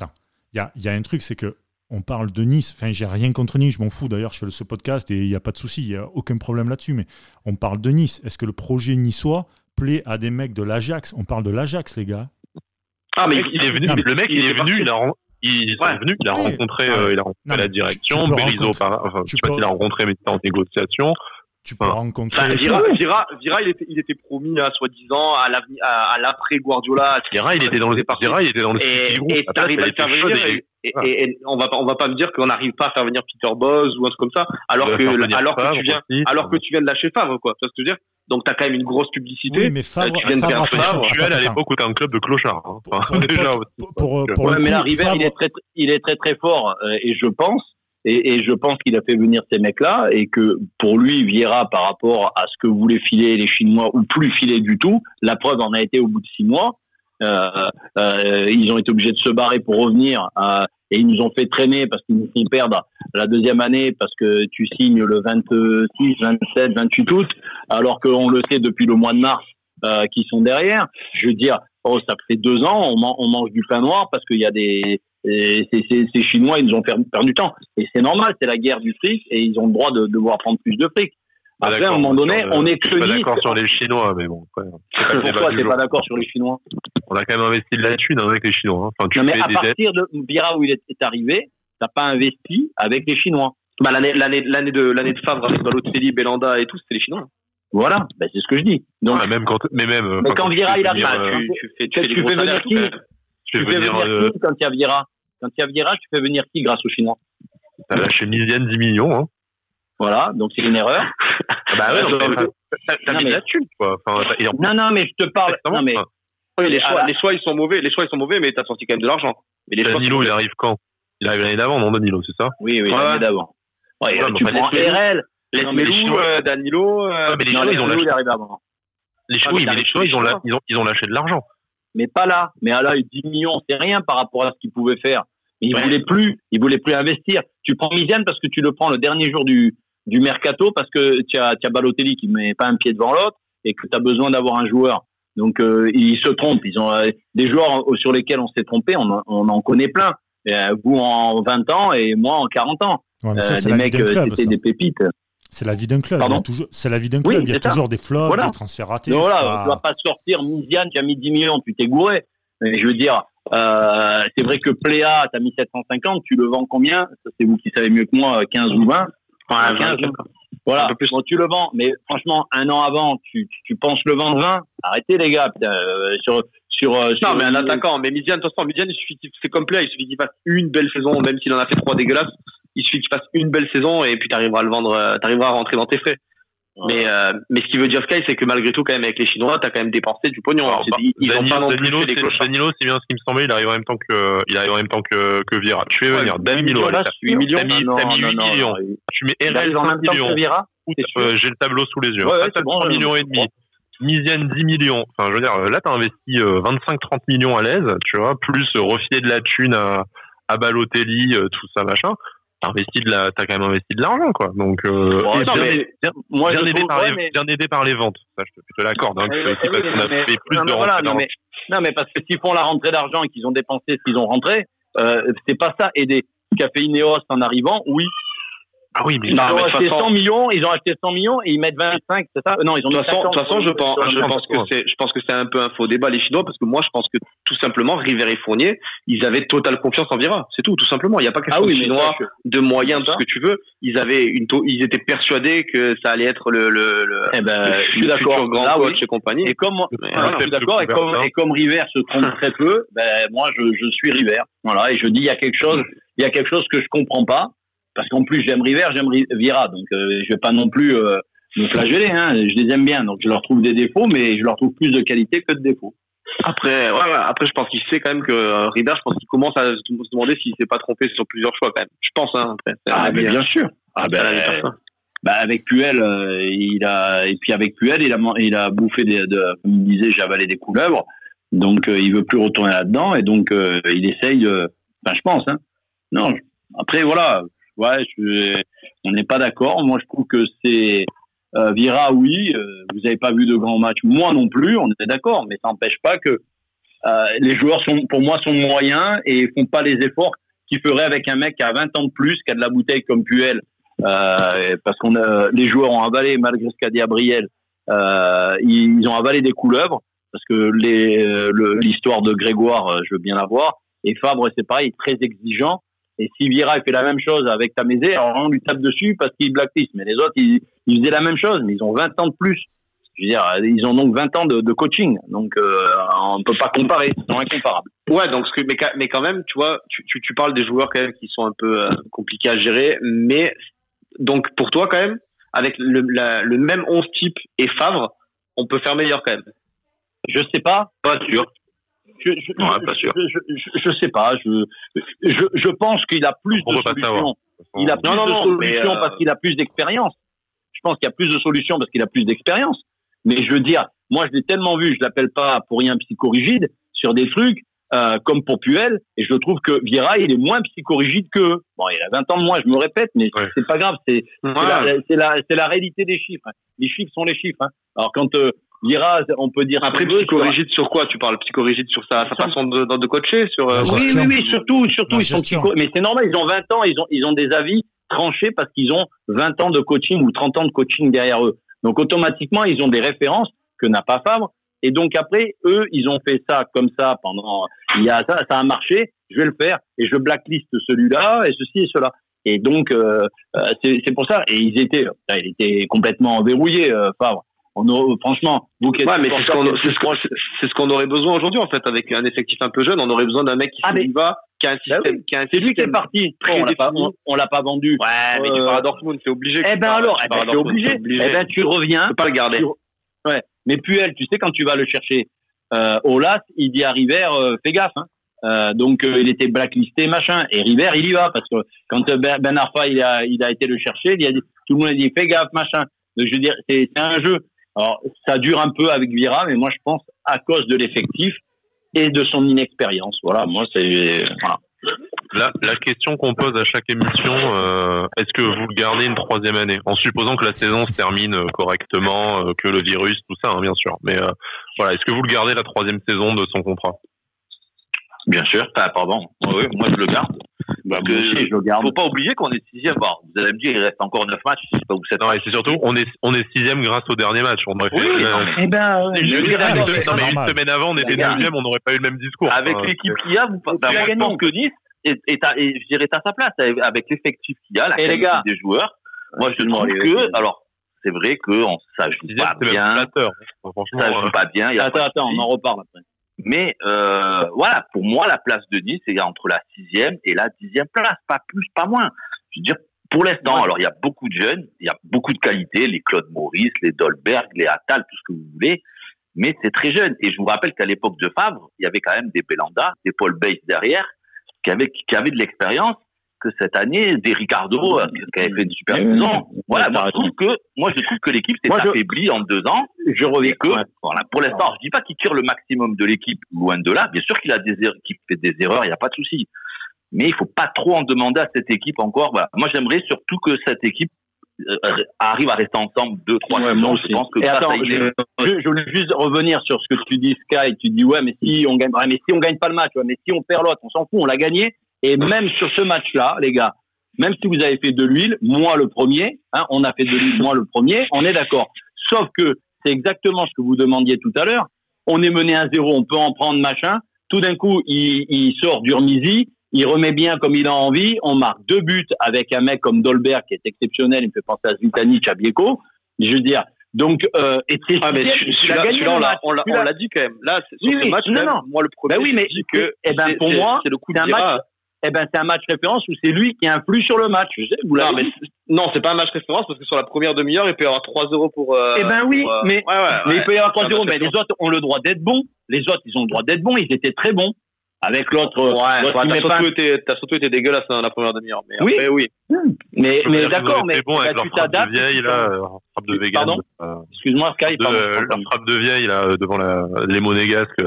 Il y a, il y a un truc, c'est que on parle de Nice. Enfin, j'ai rien contre Nice, je m'en fous. D'ailleurs, je fais ce podcast et il n'y a pas de souci, il n'y a aucun problème là-dessus. Mais on parle de Nice. Est-ce que le projet niçois plaît à des mecs de l'Ajax? On parle de l'Ajax, les gars. Ah mais il est venu, Non, mais- le mec, il, est venu, il a, Ouais. venus, il a rencontré, Ouais. euh, il a rencontré Non, mais la direction, Berizzo, enfin, tu je sais pas s'il a rencontré, mais c'était en négociation. Tu peux Enfin, rencontrer. Bah, Vira, Vira, Vira, il était, il était promis à soi-disant à l'avenir, à, à l'après Guardiola. Vira, il était dans le, Vira, il était dans le Et, groupe. et t'arrives ça à le faire venir et- et, et- et on va pas, on va pas me dire qu'on n'arrive pas à faire venir Peter Boz ou un truc comme ça, alors que, alors que tu viens, aussi. alors que tu viens de lâcher Favre, quoi. Tu vois ce que je veux dire? Donc t'as quand même une grosse publicité. Oui, mais Favre, tu viens de Favre, faire Favre, à l'époque où t'es un club de clochards. hein. Pour- pour déjà, pour- pour- pour Ouais, le mais là, coup, River, Favre- il est très, il est très très fort euh, et je pense et, et je pense qu'il a fait venir ces mecs-là et que pour lui, Vieira, par rapport à ce que voulaient filer les Chinois ou plus filer du tout, la preuve en a été au bout de six mois. Euh, euh, ils ont été obligés de se barrer pour revenir euh, et ils nous ont fait traîner parce qu'ils nous font perdre la deuxième année parce que tu signes le 26, 27, 28 août alors qu'on le sait depuis le mois de mars euh, qui sont derrière. Je veux dire, oh, ça fait deux ans, on mange du pain noir parce qu'il y a des et ces, Chinois, ils nous ont fait perdu du temps. Et c'est normal, c'est la guerre du fric et ils ont le droit de devoir prendre plus de fric. Après, à un moment donné, on est je que suis pas d'accord sur les Chinois, mais bon, après, pas Pourquoi t'es pas d'accord sur les Chinois On a quand même investi de la thune hein, avec les Chinois. hein. Enfin, tu Non, mais fais à des dettes. partir de Bira où il est, est arrivé, t'as pas investi avec les Chinois. Bah, l'année, l'année, l'année de, l'année de Favre avec Balotelli, Belanda et tout, c'était les Chinois. Voilà, ben, c'est ce que je dis. Donc, Ouais, même quand, mais même. euh, Mais quand fais il a venir, pas, euh, tu, tu fais, tu tu fais venir qui tu tu fais fais venir, venir euh, qui quand il y a Vieira Quand il y a Vieira, tu fais venir qui grâce aux Chinois? T'as lâché Misienne 10 millions, hein. Voilà, donc c'est une erreur. Bah ouais, Ouais, donc, t'as- Non, mis mais- de la thune. quoi. Enfin, t'as- et en plus, Non, non, mais je te parle. Non, mais Oui, les Ah, choix, les choix, ils sont mauvais. Les choix, ils sont mauvais, mais t'as sorti quand même de l'argent. Mais les choix, Danilo, il arrive quand? Il arrive l'année d'avant, non, Danilo, c'est ça? Oui, oui, Ouais. l'année d'avant. Ouais, Ouais, tu prends les- RL. Les mais les Melou, euh, Danilo, euh, mais les Non, les ils ont lâché. il arrive avant. Les Ah, mais ils- les ont, la- ils lâché de l'argent. mais pas là. Mais là, 10 millions, c'est rien par rapport à ce qu'il pouvait faire. Mais il Ouais. voulait plus, il voulait plus investir. Tu prends Misiane parce que tu le prends le dernier jour du, du mercato parce que tu as, tu as Balotelli qui met pas un pied devant l'autre et que tu as besoin d'avoir un joueur. Donc, euh, ils se trompent. Ils ont euh, des joueurs sur lesquels on s'est trompé, on, en- on en connaît plein. Euh, vous en 20 ans et moi en 40 ans. Ouais, mais ça, Euh, c'est des la vie mecs, d'un club. c'était des pépites. C'est la vie d'un club. Pardon il y a toujours- C'est la vie d'un Oui, club. il y a ça. toujours des flops, Voilà. des transferts ratés. Donc voilà, pas- tu vas pas sortir Misiane, tu as mis 10 millions, tu t'es gouré. Mais je veux dire, euh, c'est vrai que Pléa, tu as mis 750, tu le vends combien? C'est vous qui savez mieux que moi, 15 ou 20 Ouais, 15, vingt, Voilà, Un peu plus. Bon, tu le vends, mais franchement, un an avant, tu, tu, tu penses le vendre 20 Arrêtez les gars, putain, euh, sur, sur, euh, sur- Non, mais un attaquant. Mais Midian, de toute façon, Midian, il suffit qu'il, c'est comme Play, il suffit qu'il fasse une belle saison, même s'il en a fait trois dégueulasses. Il suffit qu'il fasse une belle saison et puis t'arriveras à le vendre, euh, t'arriveras à rentrer dans tes frais. Mais, euh, mais ce qui veut dire Sky, c'est que malgré tout, quand même, avec les Chinois, t'as quand même dépensé du pognon. Alors, bah, ils, ils ont Danilo, pas non plus Danilo, fait des c'est-. Danilo, bien ce qui me semblait, il arrive en même temps que, il arrive en même temps que, que Vieira. Tu fais Ouais, venir Danilo, Là, allez, t'as- 8 millions, t'as mis, non, t'as mis non, 8 non, millions. Tu mets RL en 5 même temps que sûr. euh, j'ai le tableau sous les yeux. Ouais, ouais, t'as bon, 3 je- millions et demi. Misienne 10 millions. Enfin, je veux dire, là, t'as investi 25-30 millions à l'aise, tu vois, plus euh, refiler de la thune à, à Balotelli, euh, tout ça machin. T'as investi de la, t'as quand même investi de l'argent quoi. Donc euh, non, bien, mais bien- moi, bien aidé trouve- par ouais, les, mais- bien aidé par les ventes. Ça, je te, je te l'accorde. Hein, parce qu'on a fait plus non, de voilà, non, mais, non, mais parce que s'ils font la rentrée d'argent et qu'ils ont dépensé ce qu'ils ont rentré, euh, c'est pas ça aider. Fait Ineos en arrivant, oui. Ah oui, mais Ils Non, ont mais acheté toute façon- 100 millions, ils ont acheté 100 millions et ils mettent 25, c'est ça? Euh, Non, ils ont De toute façon, de 50 toute façon, je pense, je pense que c'est, je pense que c'est un peu un faux débat les Chinois parce que moi, je pense que tout simplement, River et Fournier, ils avaient totale confiance en Vira. C'est tout, tout simplement. Il n'y a pas question Ah oui, de Chinois, ça, de moyens, de ce que tu veux. Ils avaient une, to- ils étaient persuadés que ça allait être le, le, le, Eh ben, le je suis futur grand Là, coach oui. et compagnie. Et comme, Mais voilà, voilà, je suis d'accord, et comme, et comme River se trompe très peu, ben, moi, je, je suis River. Voilà, et je dis, il y a quelque chose, il y a quelque chose que je comprends pas, parce qu'en plus, j'aime River, j'aime Vira, donc, euh, je vais pas non plus, euh, me flageller, hein. Je les aime bien, donc je leur trouve des défauts, mais je leur trouve plus de qualité que de défauts. Après, ouais, ouais, après, je pense qu'il sait quand même que euh, River, je pense qu'il commence à se demander s'il s'est pas trompé sur plusieurs choix quand même. Je pense, hein, après. Ah, mais bien sûr. Ah, ben, bah, avec Puel, euh, il a, et puis avec Puel, il a, il a bouffé des, de, comme il disait, j'ai avalé des couleuvres. Donc, euh, il veut plus retourner là-dedans, et donc, il essaye de, enfin, je pense, hein. Non, après, voilà. Ouais, on n'est pas d'accord. Moi, je trouve que c'est, euh, Vira, oui, euh, vous n'avez pas vu de grands matchs. Moi non plus, on est d'accord, mais ça n'empêche pas que, euh, les joueurs sont, pour moi, sont moyens et font pas les efforts qu'ils feraient avec un mec qui a 20 ans de plus, qui a de la bouteille comme Puel, parce qu'on les joueurs ont avalé, malgré ce qu'a dit Gabriel, euh, ils, ont avalé des couleuvres, parce que l'histoire de Grégoire, je veux bien la voir, et Fabre, c'est pareil, très exigeant, et si Vira fait la même chose avec Tamézé, alors on lui tape dessus parce qu'il blacklist, mais les autres, ils, ils faisaient la même chose, mais ils ont 20 ans de plus. Je veux dire, ils ont donc 20 ans de, de coaching, donc euh, on ne peut pas comparer, ils sont incomparables. Ouais, donc mais, quand même, tu vois, tu, tu, tu parles des joueurs quand même qui sont un peu euh, compliqués à gérer, mais donc pour toi quand même, avec le, la- le même 11 type et Favre, on peut faire meilleur quand même. Je sais pas, Pas sûr. Je, je, Ouais, pas sûr. Je, je, je- sais pas. Je, je, je pense qu'il a plus On de solutions. Il a plus Non, de non, solutions euh, parce qu'il a plus d'expérience. Je pense qu'il y a plus de solutions parce qu'il a plus d'expérience. Mais je veux dire, moi, je l'ai tellement vu, je l'appelle pas pour rien psychorigide, sur des trucs euh, comme pour Puel, et je trouve que Vieira, il est moins psychorigide que Bon, il a 20 ans de moins, je me répète, mais Ouais. c'est pas grave. C'est Ouais. la, la, la réalité des chiffres. hein. Les chiffres sont les chiffres. hein. Alors quand euh, Vieira, on peut dire Après, psychorigide sur quoi? Tu parles psychorigide sur sa, sa façon de, de, coacher sur, euh, Oui, oui, oui, surtout, surtout, ils sont psycho- mais c'est normal, ils ont 20 ans, ils ont, ils ont des avis tranchés parce qu'ils ont 20 ans de coaching ou 30 ans de coaching derrière eux. Donc, automatiquement, ils ont des références que n'a pas Favre. Et donc, après, eux, ils ont fait ça comme ça pendant, il y a ça, ça a marché, je vais le faire et je blacklist celui-là et ceci et cela. Et donc, euh, euh, c'est c'est pour ça. Et ils étaient, là, il était complètement verrouillé, euh, Favre. On a- franchement, vous qui êtes Ouais, mais c'est ce qu'on ce qu'on- c'est ce qu'on aurait besoin aujourd'hui en fait avec un effectif un peu jeune. On aurait besoin d'un mec qui Ah, va, qui a un Bah système, oui. qui a un C'est lui qui est système parti. très on l'a pas, défini. on, on l'a pas vendu. Ouais, mais tu Euh, pars à Dortmund, c'est obligé. Eh ben alors, eh ben, obligé. Eh ben, tu reviens. Tu peux pas le garder. Tu- Ouais. Mais Puel, tu sais, quand tu vas le chercher euh, au LAS, il dit à River, euh, fais gaffe. Hein. Euh, donc, euh, il était blacklisté, machin. Et River, il y va. Parce que quand euh, Ben Ben Arfa, il a, il a été le chercher, il a dit, tout le monde a dit, fais gaffe, machin. Donc, je veux dire, c'est c'est un jeu. Alors, ça dure un peu avec Vira, mais moi, je pense à cause de l'effectif et de son inexpérience. Voilà, moi, c'est... Voilà. La, la question qu'on pose à chaque émission, euh, est-ce que vous le gardez une troisième année? En supposant que la saison se termine euh, correctement, euh, que le virus, tout ça, hein, bien sûr. Mais euh, voilà, est-ce que vous le gardez la troisième saison de son contrat? Bien sûr. Enfin, pardon. Oui, moi, je le garde. Bah, que- aussi, je le garde. Faut pas oublier qu'on est sixième. Bon, vous allez me dire, il reste encore neuf matchs, je sais pas où c'est. Non, et c'est surtout, on est, on est sixième grâce au dernier match. On aurait fait, Oui, euh, Eh ben, je je dire, dirais, une non, non, mais une semaine avant, on était deuxième, on n'aurait pas eu le même discours. Avec l'équipe qu'il y a, vous, ben, je gagné. pense que Nice est, est à, est- je dirais, à sa place avec, l'effectif qu'il y a, la Et les qualité gars. des joueurs. Moi, je allez, que, alors, c'est vrai que on, ça joue sixième, pas bien, ça euh, joue pas bien. Attends, attends, on en reparle après. Mais euh, voilà, pour moi, la place de Nice est entre la sixième et la dixième place, pas plus, pas moins. Je veux dire, pour l'instant, Ouais. alors il y a beaucoup de jeunes, il y a beaucoup de qualités, les Claude Maurice, les Dolberg, les Attal, tout ce que vous voulez, mais c'est très jeune. Et je vous rappelle qu'à l'époque de Favre, il y avait quand même des Belanda, des Paul Bates derrière, qui avaient, qui avaient de l'expérience. Que cette année, des Ricardo, euh, qui avaient fait une super saison. Voilà, moi je trouve que, moi je trouve que l'équipe s'est je- affaiblie en deux ans Je reviens. que, Ouais. voilà, pour l'instant, je dis pas qu'il tire le maximum de l'équipe, loin de là. Bien sûr qu'il a des erreurs, qu'il fait des erreurs, il n'y a pas de souci. mais il faut pas trop en demander à cette équipe encore. Voilà. Moi, j'aimerais surtout que cette équipe euh, arrive à rester ensemble deux, trois Ouais, saisons. Je pense que Et ça, attends, ça y est. je, je- je voulais juste revenir sur ce que tu dis, Sky. Tu dis ouais, mais si on gagne, ouais, mais si on gagne pas le match, ouais, mais si on perd l'autre, on s'en fout, on l'a gagné. Et même sur ce match-là, les gars, même si vous avez fait de l'huile, moi le premier, hein, on a fait de l'huile, moi le premier, on est d'accord. Sauf que c'est exactement ce que vous demandiez tout à l'heure. On est mené à zéro, on peut en prendre machin. Tout d'un coup, il, il sort d'Urmizi, il remet bien comme il a envie. On marque deux buts avec un mec comme Dolberg qui est exceptionnel. Il me fait penser à Zvitanic, à Bieko. Je veux dire, donc, euh, et c'est Ah, mais celui- celui-là, on l'a- dit quand même. Là, c'est- sur Oui, ce match, non, même, non. moi, le premier, Ben oui, mais je dis que eh ben, pour moi, c'est le coup de un match- Eh ben, c'est un match référence où c'est lui qui influe sur le match. Je sais, vous Non, mais non, c'est pas un match référence parce que sur la première demi-heure, il peut y avoir 3-0 pour. euh, Eh ben oui, pour, euh, mais, ouais, ouais, mais il peut y avoir C'est un 3-0, match mais les autres ont le droit d'être bons. Les autres, ils ont le droit d'être bons. Ils étaient très bons. Avec l'autre, Ouais, t'as pas surtout, été, surtout été dégueulasse dans la première demi-heure. Mais Oui. après, oui. Mais, d'accord, mais bons avec bah, leur tu frappe de t'adaptes. vieille, là, frappe de vegan. Pardon euh, Excuse-moi, Sky, de, pardon. euh, leur frappe de vieille, là, euh, devant la, les monégasques.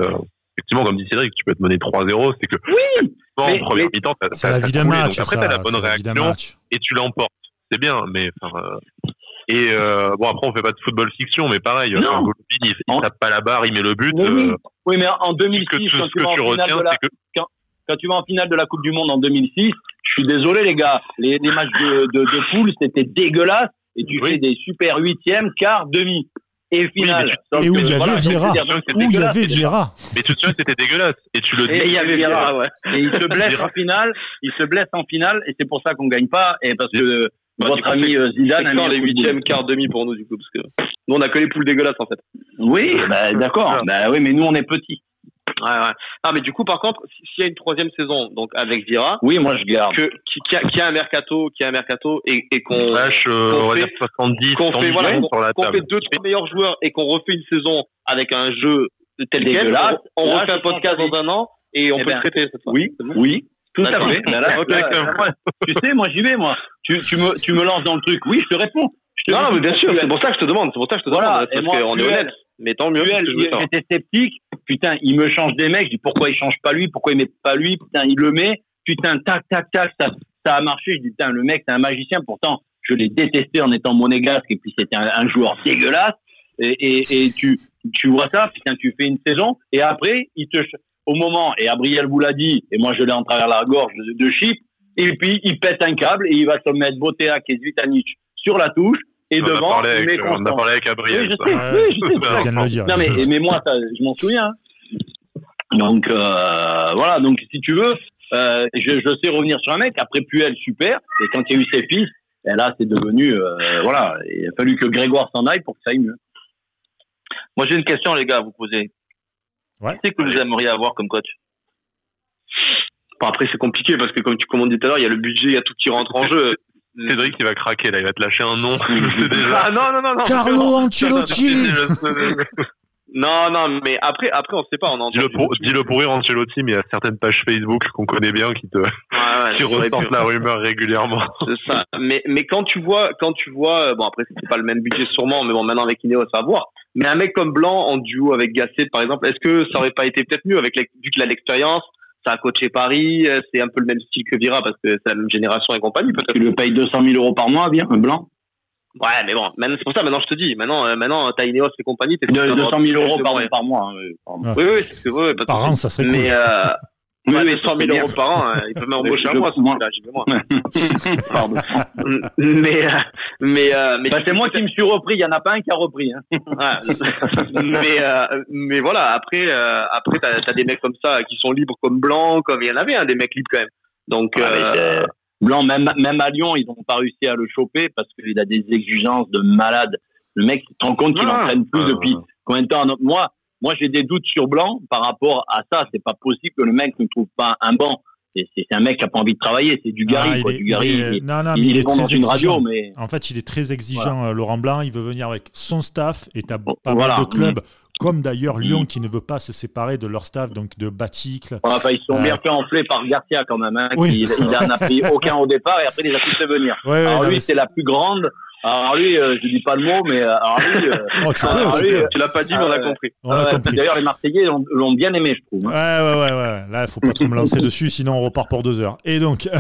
Euh, effectivement, comme dit Cédric, tu peux te mener 3-0, c'est que. Oui, mais- en première mais- mi-temps, t'as- t'as- la t'as vie d'un coulé, match. donc après, t'as ça, la bonne c'est la d'un réaction et tu l'emportes. C'est bien, mais enfin, euh, et euh, bon après on fait pas de football fiction, mais pareil, Non. enfin, Golovin, il, il Non. tape pas la barre, il met le but. Oui, oui. euh, Oui, mais en ce 2006, que tu, quand ce tu que vas en tu finale retiens, de la, c'est que quand tu vas en finale de la Coupe du Monde en 2006, je suis désolé les gars, les, les matchs de, de, de poule c'était dégueulasse et tu Oui. fais des super huitièmes, quart, demi et finale. mais tu- Et où il y avait c'est Où il y dégueulasse, avait Vieira? mais tout de suite c'était dégueulasse. Et tu le Et dis. il y avait Vieira, ouais. Et il se blesse en finale, il se blesse en finale et c'est pour ça qu'on gagne pas et parce que Bah, votre coup, ami euh, Zidane a mis les huitièmes, quart, demi pour nous, du coup, parce que nous, on a que les poules dégueulasses, en fait. Oui, bah, d'accord. Bah, oui, mais nous on est petits. Ouais, ouais. Ah, mais du coup, par contre, si- s'il y a une troisième saison, donc avec Vira, Oui, moi je garde. que, qui, qui a, qui a un mercato, qui a un mercato, et, et qu'on, On lâche, euh, qu'on on va fait- dire 70, qu'on 100 fait, voilà, millions qu'on- sur la qu'on table. fait deux, trois meilleurs joueurs et qu'on refait une saison avec un jeu tel quel, on, Là, refait un podcast dans un an et on Eh peut ben, le traiter cette fois. Oui, bon oui, tout à D'accord. fait. Là, tu sais, moi j'y vais, moi. Tu, tu, me, tu me lances dans le truc. Oui, je te réponds. Je te Non, mais bien sûr, c'est pour ça que je te demande, c'est pour ça que je te demande, parce qu'on est honnête. Mais tant mieux, j'étais sceptique. Putain, il me change des mecs. Je dis pourquoi il change pas lui, pourquoi il met pas lui? Putain, il le met. Putain, tac, tac, tac, ça, ça a marché. Je dis putain, le mec, c'est un magicien. Pourtant, je l'ai détesté en étant monégasque et puis c'était un, un joueur dégueulasse. Et, et, et tu, tu vois ça, putain, tu fais une saison et après, il te, au moment, et Gabriel vous l'a dit, et moi je l'ai en travers la gorge de, de chip, et puis il pète un câble et il va se mettre Botea et Zvitanic sur la touche et On a devant, parlé il avec, on a parlé avec Oui, Gabriel. je ça. sais, Ouais. oui, je sais. Je viens de le dire. Non mais, mais moi, ça, je m'en souviens. hein. Donc euh, voilà, donc si tu veux, euh, je, je sais revenir sur un mec. Après Puel, super. Et quand il y a eu ses fils, et là c'est devenu euh, voilà. Il a fallu que Grégoire s'en aille pour que ça aille mieux. Moi, j'ai une question, les gars, à vous poser. Ouais. Qui c'est que vous aimeriez avoir comme coach? Enfin, après, c'est compliqué parce que, comme tu dit tout à l'heure, il y a le budget, il y a tout qui rentre en jeu. Cédric, il va craquer là, il va te lâcher un nom. je sais déjà. Ah non, non, non, non. Carlo Ancelotti. Non, non, mais après, après, on sait pas. On Dis-le pour, rire Ancelotti, mais il y a certaines pages Facebook qu'on connaît bien qui te, Ouais, ouais, qui ressortent la rumeur régulièrement. C'est ça. Mais, mais quand tu vois, quand tu vois, euh, bon après c'était pas le même budget sûrement, mais bon maintenant avec Ineos ça va voir. Mais un mec comme Blanc en duo avec Gasset par exemple, est-ce que ça aurait pas été peut-être mieux avec vu qu'il a l'expérience, ça a coaché Paris, euh, c'est un peu le même style que Vira parce que c'est la même génération et compagnie peut-être. Tu le payes 200 000 euros par mois, bien, un blanc. Ouais, mais bon, maintenant c'est pour ça. Maintenant je te dis, maintenant, euh, maintenant t'as Ineos et compagnie, t'es De- censé 200 avoir 000 euros plus de par, mois. hein, oui. Oui, oui, c'est ce que ouais, Par an, ça serait cool. Mais euh, Oui, ouais, oui, 200 000 c'est bien. euros par an, hein, il peut m'embaucher Je- à moi, je- moi- là, j'y vais moi. Pardon. mais, euh, mais, euh, mais Bah, c'est moi qui me suis repris. Il y en a pas un qui a repris. Hein. Ouais. mais euh, mais voilà après euh, après t'as as des mecs comme ça qui sont libres comme Blanc comme il y en avait hein, des mecs libres quand même donc Ah, euh, Blanc, même, même à Lyon, ils n'ont pas réussi à le choper parce qu'il a des exigences de malade. Le mec, tu te rends compte qu'il Ah, entraîne plus euh, depuis combien de temps? Moi, moi j'ai des doutes sur Blanc par rapport à ça. C'est pas possible que le mec ne trouve pas un banc. C'est un mec qui a pas envie de travailler. C'est du Gary, Ah, il est- non, non, il mais il est est bon dans très une exigeant. radio, mais En fait, il est très exigeant, euh, Laurent Blanc. Il veut venir avec son staff et tu as pas Voilà. mal de clubs, comme d'ailleurs Lyon, Mm. qui ne veut pas se séparer de leur staff, donc de Baticle. enfin, ils sont Euh, bien fait enfler par Garcia quand même. Hein, Oui. qui- il en a pris aucun au départ et après il les a tous fait venir. Ouais, Alors lui, c'est la plus grande, Alors lui, euh, je dis pas le mot, mais alors lui, euh, Oh, tu alors lui, l'as pas dit, mais on a Ah, compris. A ouais, compris. D'ailleurs, les Marseillais l'ont bien aimé, je trouve. Ouais, hein. ouais, ouais, ouais. Là, il faut pas trop me lancer dessus, sinon on repart pour deux heures. Et donc,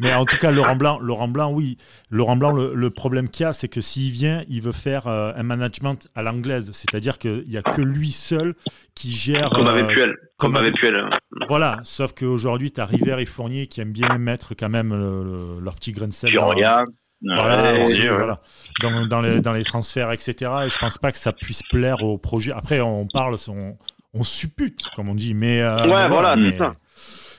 mais en tout cas, Laurent Blanc, Laurent Blanc, oui, Laurent Blanc, le, le problème qu'il y a, c'est que s'il vient, il veut faire euh, un management à l'anglaise, c'est-à-dire qu'il y a que lui seul qui gère. Comme euh, avec Puel. Comme comme avec Puel. Voilà, sauf qu'aujourd'hui, tu as River et Fournier qui aiment bien mettre quand même le- le- leur petit grain de sel. Voilà, Ouais, aussi, ouais. voilà. Dans, dans les, dans les transferts, etc. Et je pense pas que ça puisse plaire au projet. Après, on parle, on, on suppute, comme on dit. Mais, euh, Ouais, voilà, mais, c'est ça.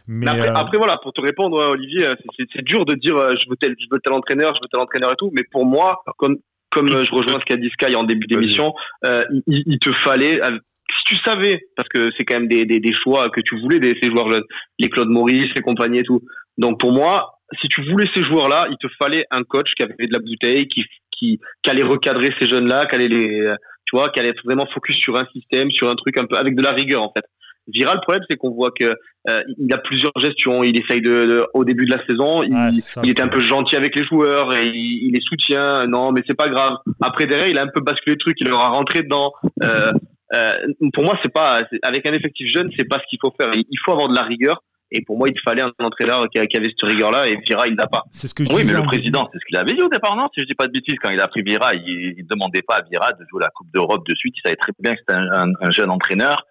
mais, Mais après, euh, après, voilà, pour te répondre, Olivier, euh, c'est- c'est c'est dur de dire euh, je veux tel, je veux tel entraîneur, je veux tel entraîneur et tout. Mais pour moi, comme comme euh, je rejoins ce qu'a dit Sky en début d'émission, euh, il, il te fallait, euh, si tu savais, parce que c'est quand même des, des, des choix que tu voulais, des, ces joueurs jeunes, les Claude Maurice, les compagnies et tout. Donc pour moi, si tu voulais ces joueurs-là, il te fallait un coach qui avait de la bouteille, qui qui, qui allait recadrer ces jeunes-là, qui allait les, tu vois, qui allait être vraiment focus sur un système, sur un truc un peu avec de la rigueur en fait. Vira, le problème, c'est qu'on voit que euh, il a plusieurs gestions. Il essaye de, de- au début de la saison, il, ça, il était un peu gentil avec les joueurs et il, il les soutient. Non, mais c'est pas grave. Après derrière, il a un peu basculé le truc. Il leur a rentré dedans. Euh, euh, pour moi, c'est pas avec un effectif jeune, c'est pas ce qu'il faut faire. Il, faut avoir de la rigueur. Et pour moi, il fallait un entraîneur qui, avait cette rigueur-là. Et Vira, il l'a pas. c'est ce que je Oui, disais mais le président, c'est ce qu'il avait dit au départ, non Si je dis pas de bêtises, quand il a pris Vira, il, il demandait pas à Vira de jouer la Coupe d'Europe de suite. Il savait très bien que c'était un, un- un jeune entraîneur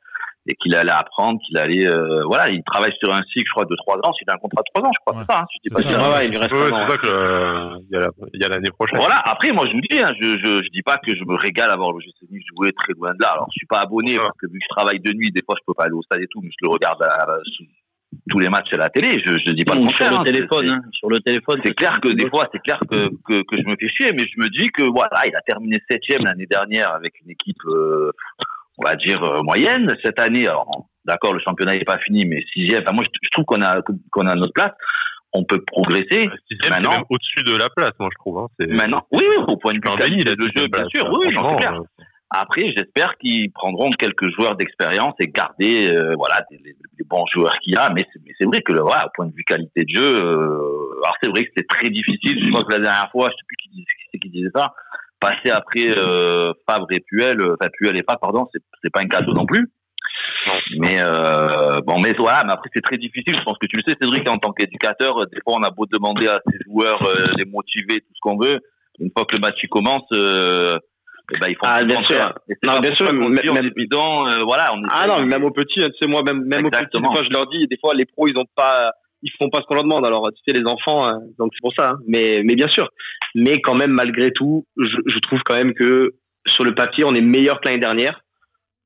et qu'il allait apprendre, qu'il allait, euh, voilà, il travaille sur un cycle, je crois, de trois ans. Il a un contrat de trois ans, je crois, Ouais. c'est ça. Hein, si C'est ça, ouais, il lui reste Ouais, un c'est ça que euh, il y a l'année prochaine. Voilà. Après, moi, je vous dis, hein, je, je, je dis pas que je me régale à voir le GC Nice jouer très loin de là. Alors, je suis pas abonné Ouais. parce que vu que je travaille de nuit, des fois, je peux pas aller au stade et tout, mais je le regarde à, à- sous- tous les matchs à la télé. Je, je dis pas contraire. sur hein. le téléphone, C'est- hein. Sur le téléphone. C'est clair que des fois, c'est clair que, que, que je me fais chier, mais je me dis que voilà, il a terminé septième l'année dernière avec une équipe, euh, on va dire euh, moyenne. Cette année, alors d'accord, le championnat n'est pas fini, mais sixième. Enfin, moi, je, trouve qu'on a qu'on a notre place. On peut progresser. Sixième, c'est Maintenant- au-dessus de la place, moi, je trouve. Hein. C'est Maintenant, oui, oui, au point de vue qualité de jeu, bien sûr. Oui, oui, c'est Franchement, clair. euh, Après, j'espère qu'ils prendront quelques joueurs d'expérience et garder euh, voilà des, bons joueurs qu'il y a. Mais c'est, c'est vrai que voilà, au point de vue qualité de jeu, euh, alors c'est vrai que c'était très difficile. Je crois que la dernière fois, je sais plus qui, c'est qui disait ça, passer après euh, Favre et Puel, euh, enfin Puel et Favre, pardon, c'est, pas un cadeau non plus. Mais euh, bon, mais voilà, mais après c'est très difficile. Je pense que tu le sais, Cédric, en tant qu'éducateur, euh, des fois on a beau demander à ces joueurs, euh, les motiver, tout ce qu'on veut. Une fois que le match commence, euh, eh ben, ils font Ah, bien sûr. Non, bien sûr, mais- dit même- euh, voilà, on Ah non, même aux petits, hein, tu sais, moi, même, même aux petits, des Exactement. fois, je leur dis, des fois, les pros, ils ont pas, ils font pas ce qu'on leur demande. Alors, tu sais, les enfants, hein, donc c'est pour ça. hein. Mais, mais bien sûr. Mais quand même, malgré tout, je, je trouve quand même que sur le papier, on est meilleur que l'année dernière.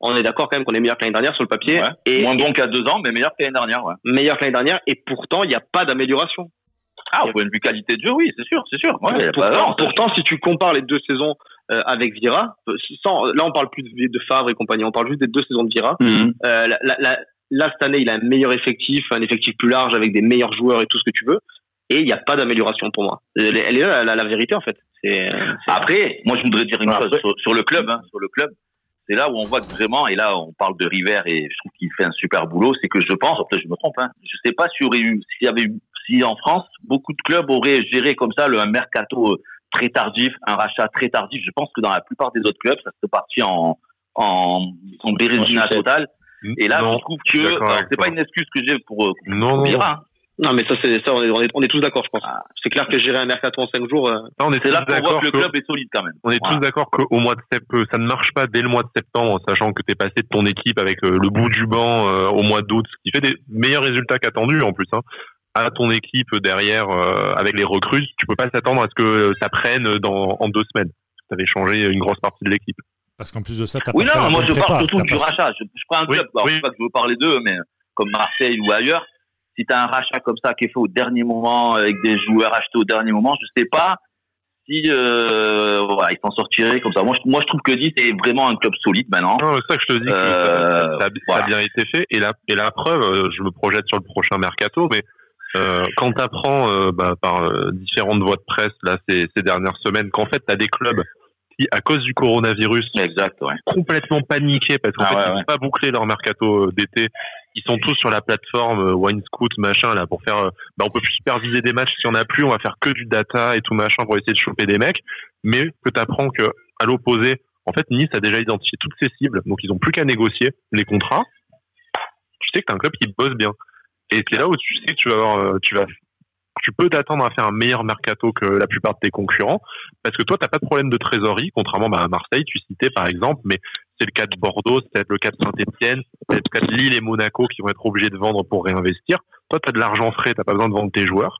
On est d'accord quand même qu'on est meilleur que l'année dernière sur le papier. Ouais. Et moins bon qu'à deux ans, mais meilleur que l'année dernière. Ouais. meilleur que l'année dernière. Et pourtant, il n'y a pas d'amélioration. Ah, au point de vue qualité de jeu, oui, c'est sûr, c'est sûr. Ouais, pas- pourtant, non, pourtant, si tu compares les deux saisons euh, avec Vira, sans, là, on parle plus de, de Favre et compagnie, on parle juste des deux saisons de Vira. Mhm. Euh, la- la- la- là, cette année, il a un meilleur effectif, un effectif plus large avec des meilleurs joueurs et tout ce que tu veux. Et il n'y a pas d'amélioration pour moi. Elle, est- elle est là, la, la vérité, en fait. C'est, Après, moi, je voudrais dire une Après- chose sur, sur le club, hein, sur le club. C'est là où on voit que vraiment, et là, on parle de River et je trouve qu'il fait un super boulot. C'est que je pense, peut-être je me trompe, hein, je sais pas s'il y aurait eu, s'il y avait eu, si en France, beaucoup de clubs auraient géré comme ça le un mercato euh, très tardif, un rachat très tardif. Je pense que dans la plupart des autres clubs, ça serait parti en, en, en bérésina En sucette. total. Et là, non, je trouve que, c'est pas une excuse que j'ai pour, euh, Non, pour non, Vira. Non, mais ça, c'est, ça, on est, on est, on est tous d'accord, je pense. Ah. C'est clair que gérer un mercato en 5 jours, euh, Ça, on est C'est tous là qu'on voit d'accord que le club est solide quand même. On est Voilà. tous d'accord qu'au mois de septembre, ça ne marche pas dès le mois de septembre, sachant que tu es passé de ton équipe avec euh, le bout du banc euh, au mois d'août, ce qui fait des meilleurs résultats qu'attendus en plus, hein, à ton équipe derrière euh, avec les recrues. Tu peux pas s'attendre à ce que ça prenne dans, en deux semaines. Tu avais changé une grosse partie de l'équipe. Parce qu'en plus de ça, t'as Oui, pas fait non, moi je prépa, parle surtout du pas- rachat. Je, je prends un Oui, club, alors, oui. je sais pas que je veux parler d'eux, mais comme Marseille ou ailleurs, si tu as un rachat comme ça qui est fait au dernier moment, avec des joueurs achetés au dernier moment, je sais pas si euh, voilà, ils s'en sortiraient comme ça. Moi je, moi, je trouve que Nice est vraiment un club solide maintenant. Non, c'est ça que je te dis que Euh, ça, ça a- ça voilà. a bien été fait. Et la, et la preuve, euh, je me projette sur le prochain mercato, mais euh, quand tu apprends par euh, différentes voies de presse là, ces, ces dernières semaines qu'en fait, tu as des clubs qui, à cause du coronavirus, exact, ouais. complètement paniqués parce qu'en Ah fait, ouais, ils n'ont ouais. pas bouclé leur mercato euh, d'été. Ils sont tous sur la plateforme euh, Wine Scout, machin, là, pour faire. euh, bah, on peut plus superviser des matchs si on a plus, on va faire que du data et tout machin pour essayer de choper des mecs. Mais que t'apprends que, à l'opposé, en fait, Nice a déjà identifié toutes ses cibles, donc ils ont plus qu'à négocier les contrats. Tu sais que t'as un club qui bosse bien. Et c'est là où tu sais que tu vas avoir, tu vas, tu peux t'attendre à faire un meilleur mercato que la plupart de tes concurrents, parce que toi, t'as pas de problème de trésorerie, contrairement bah, à Marseille, tu citais par exemple, mais c'est le cas de Bordeaux, c'est peut-être le cas de Saint-Etienne, c'est peut-être le cas de Lille et Monaco qui vont être obligés de vendre pour réinvestir. Toi, tu as de l'argent frais, t'as pas besoin de vendre tes joueurs.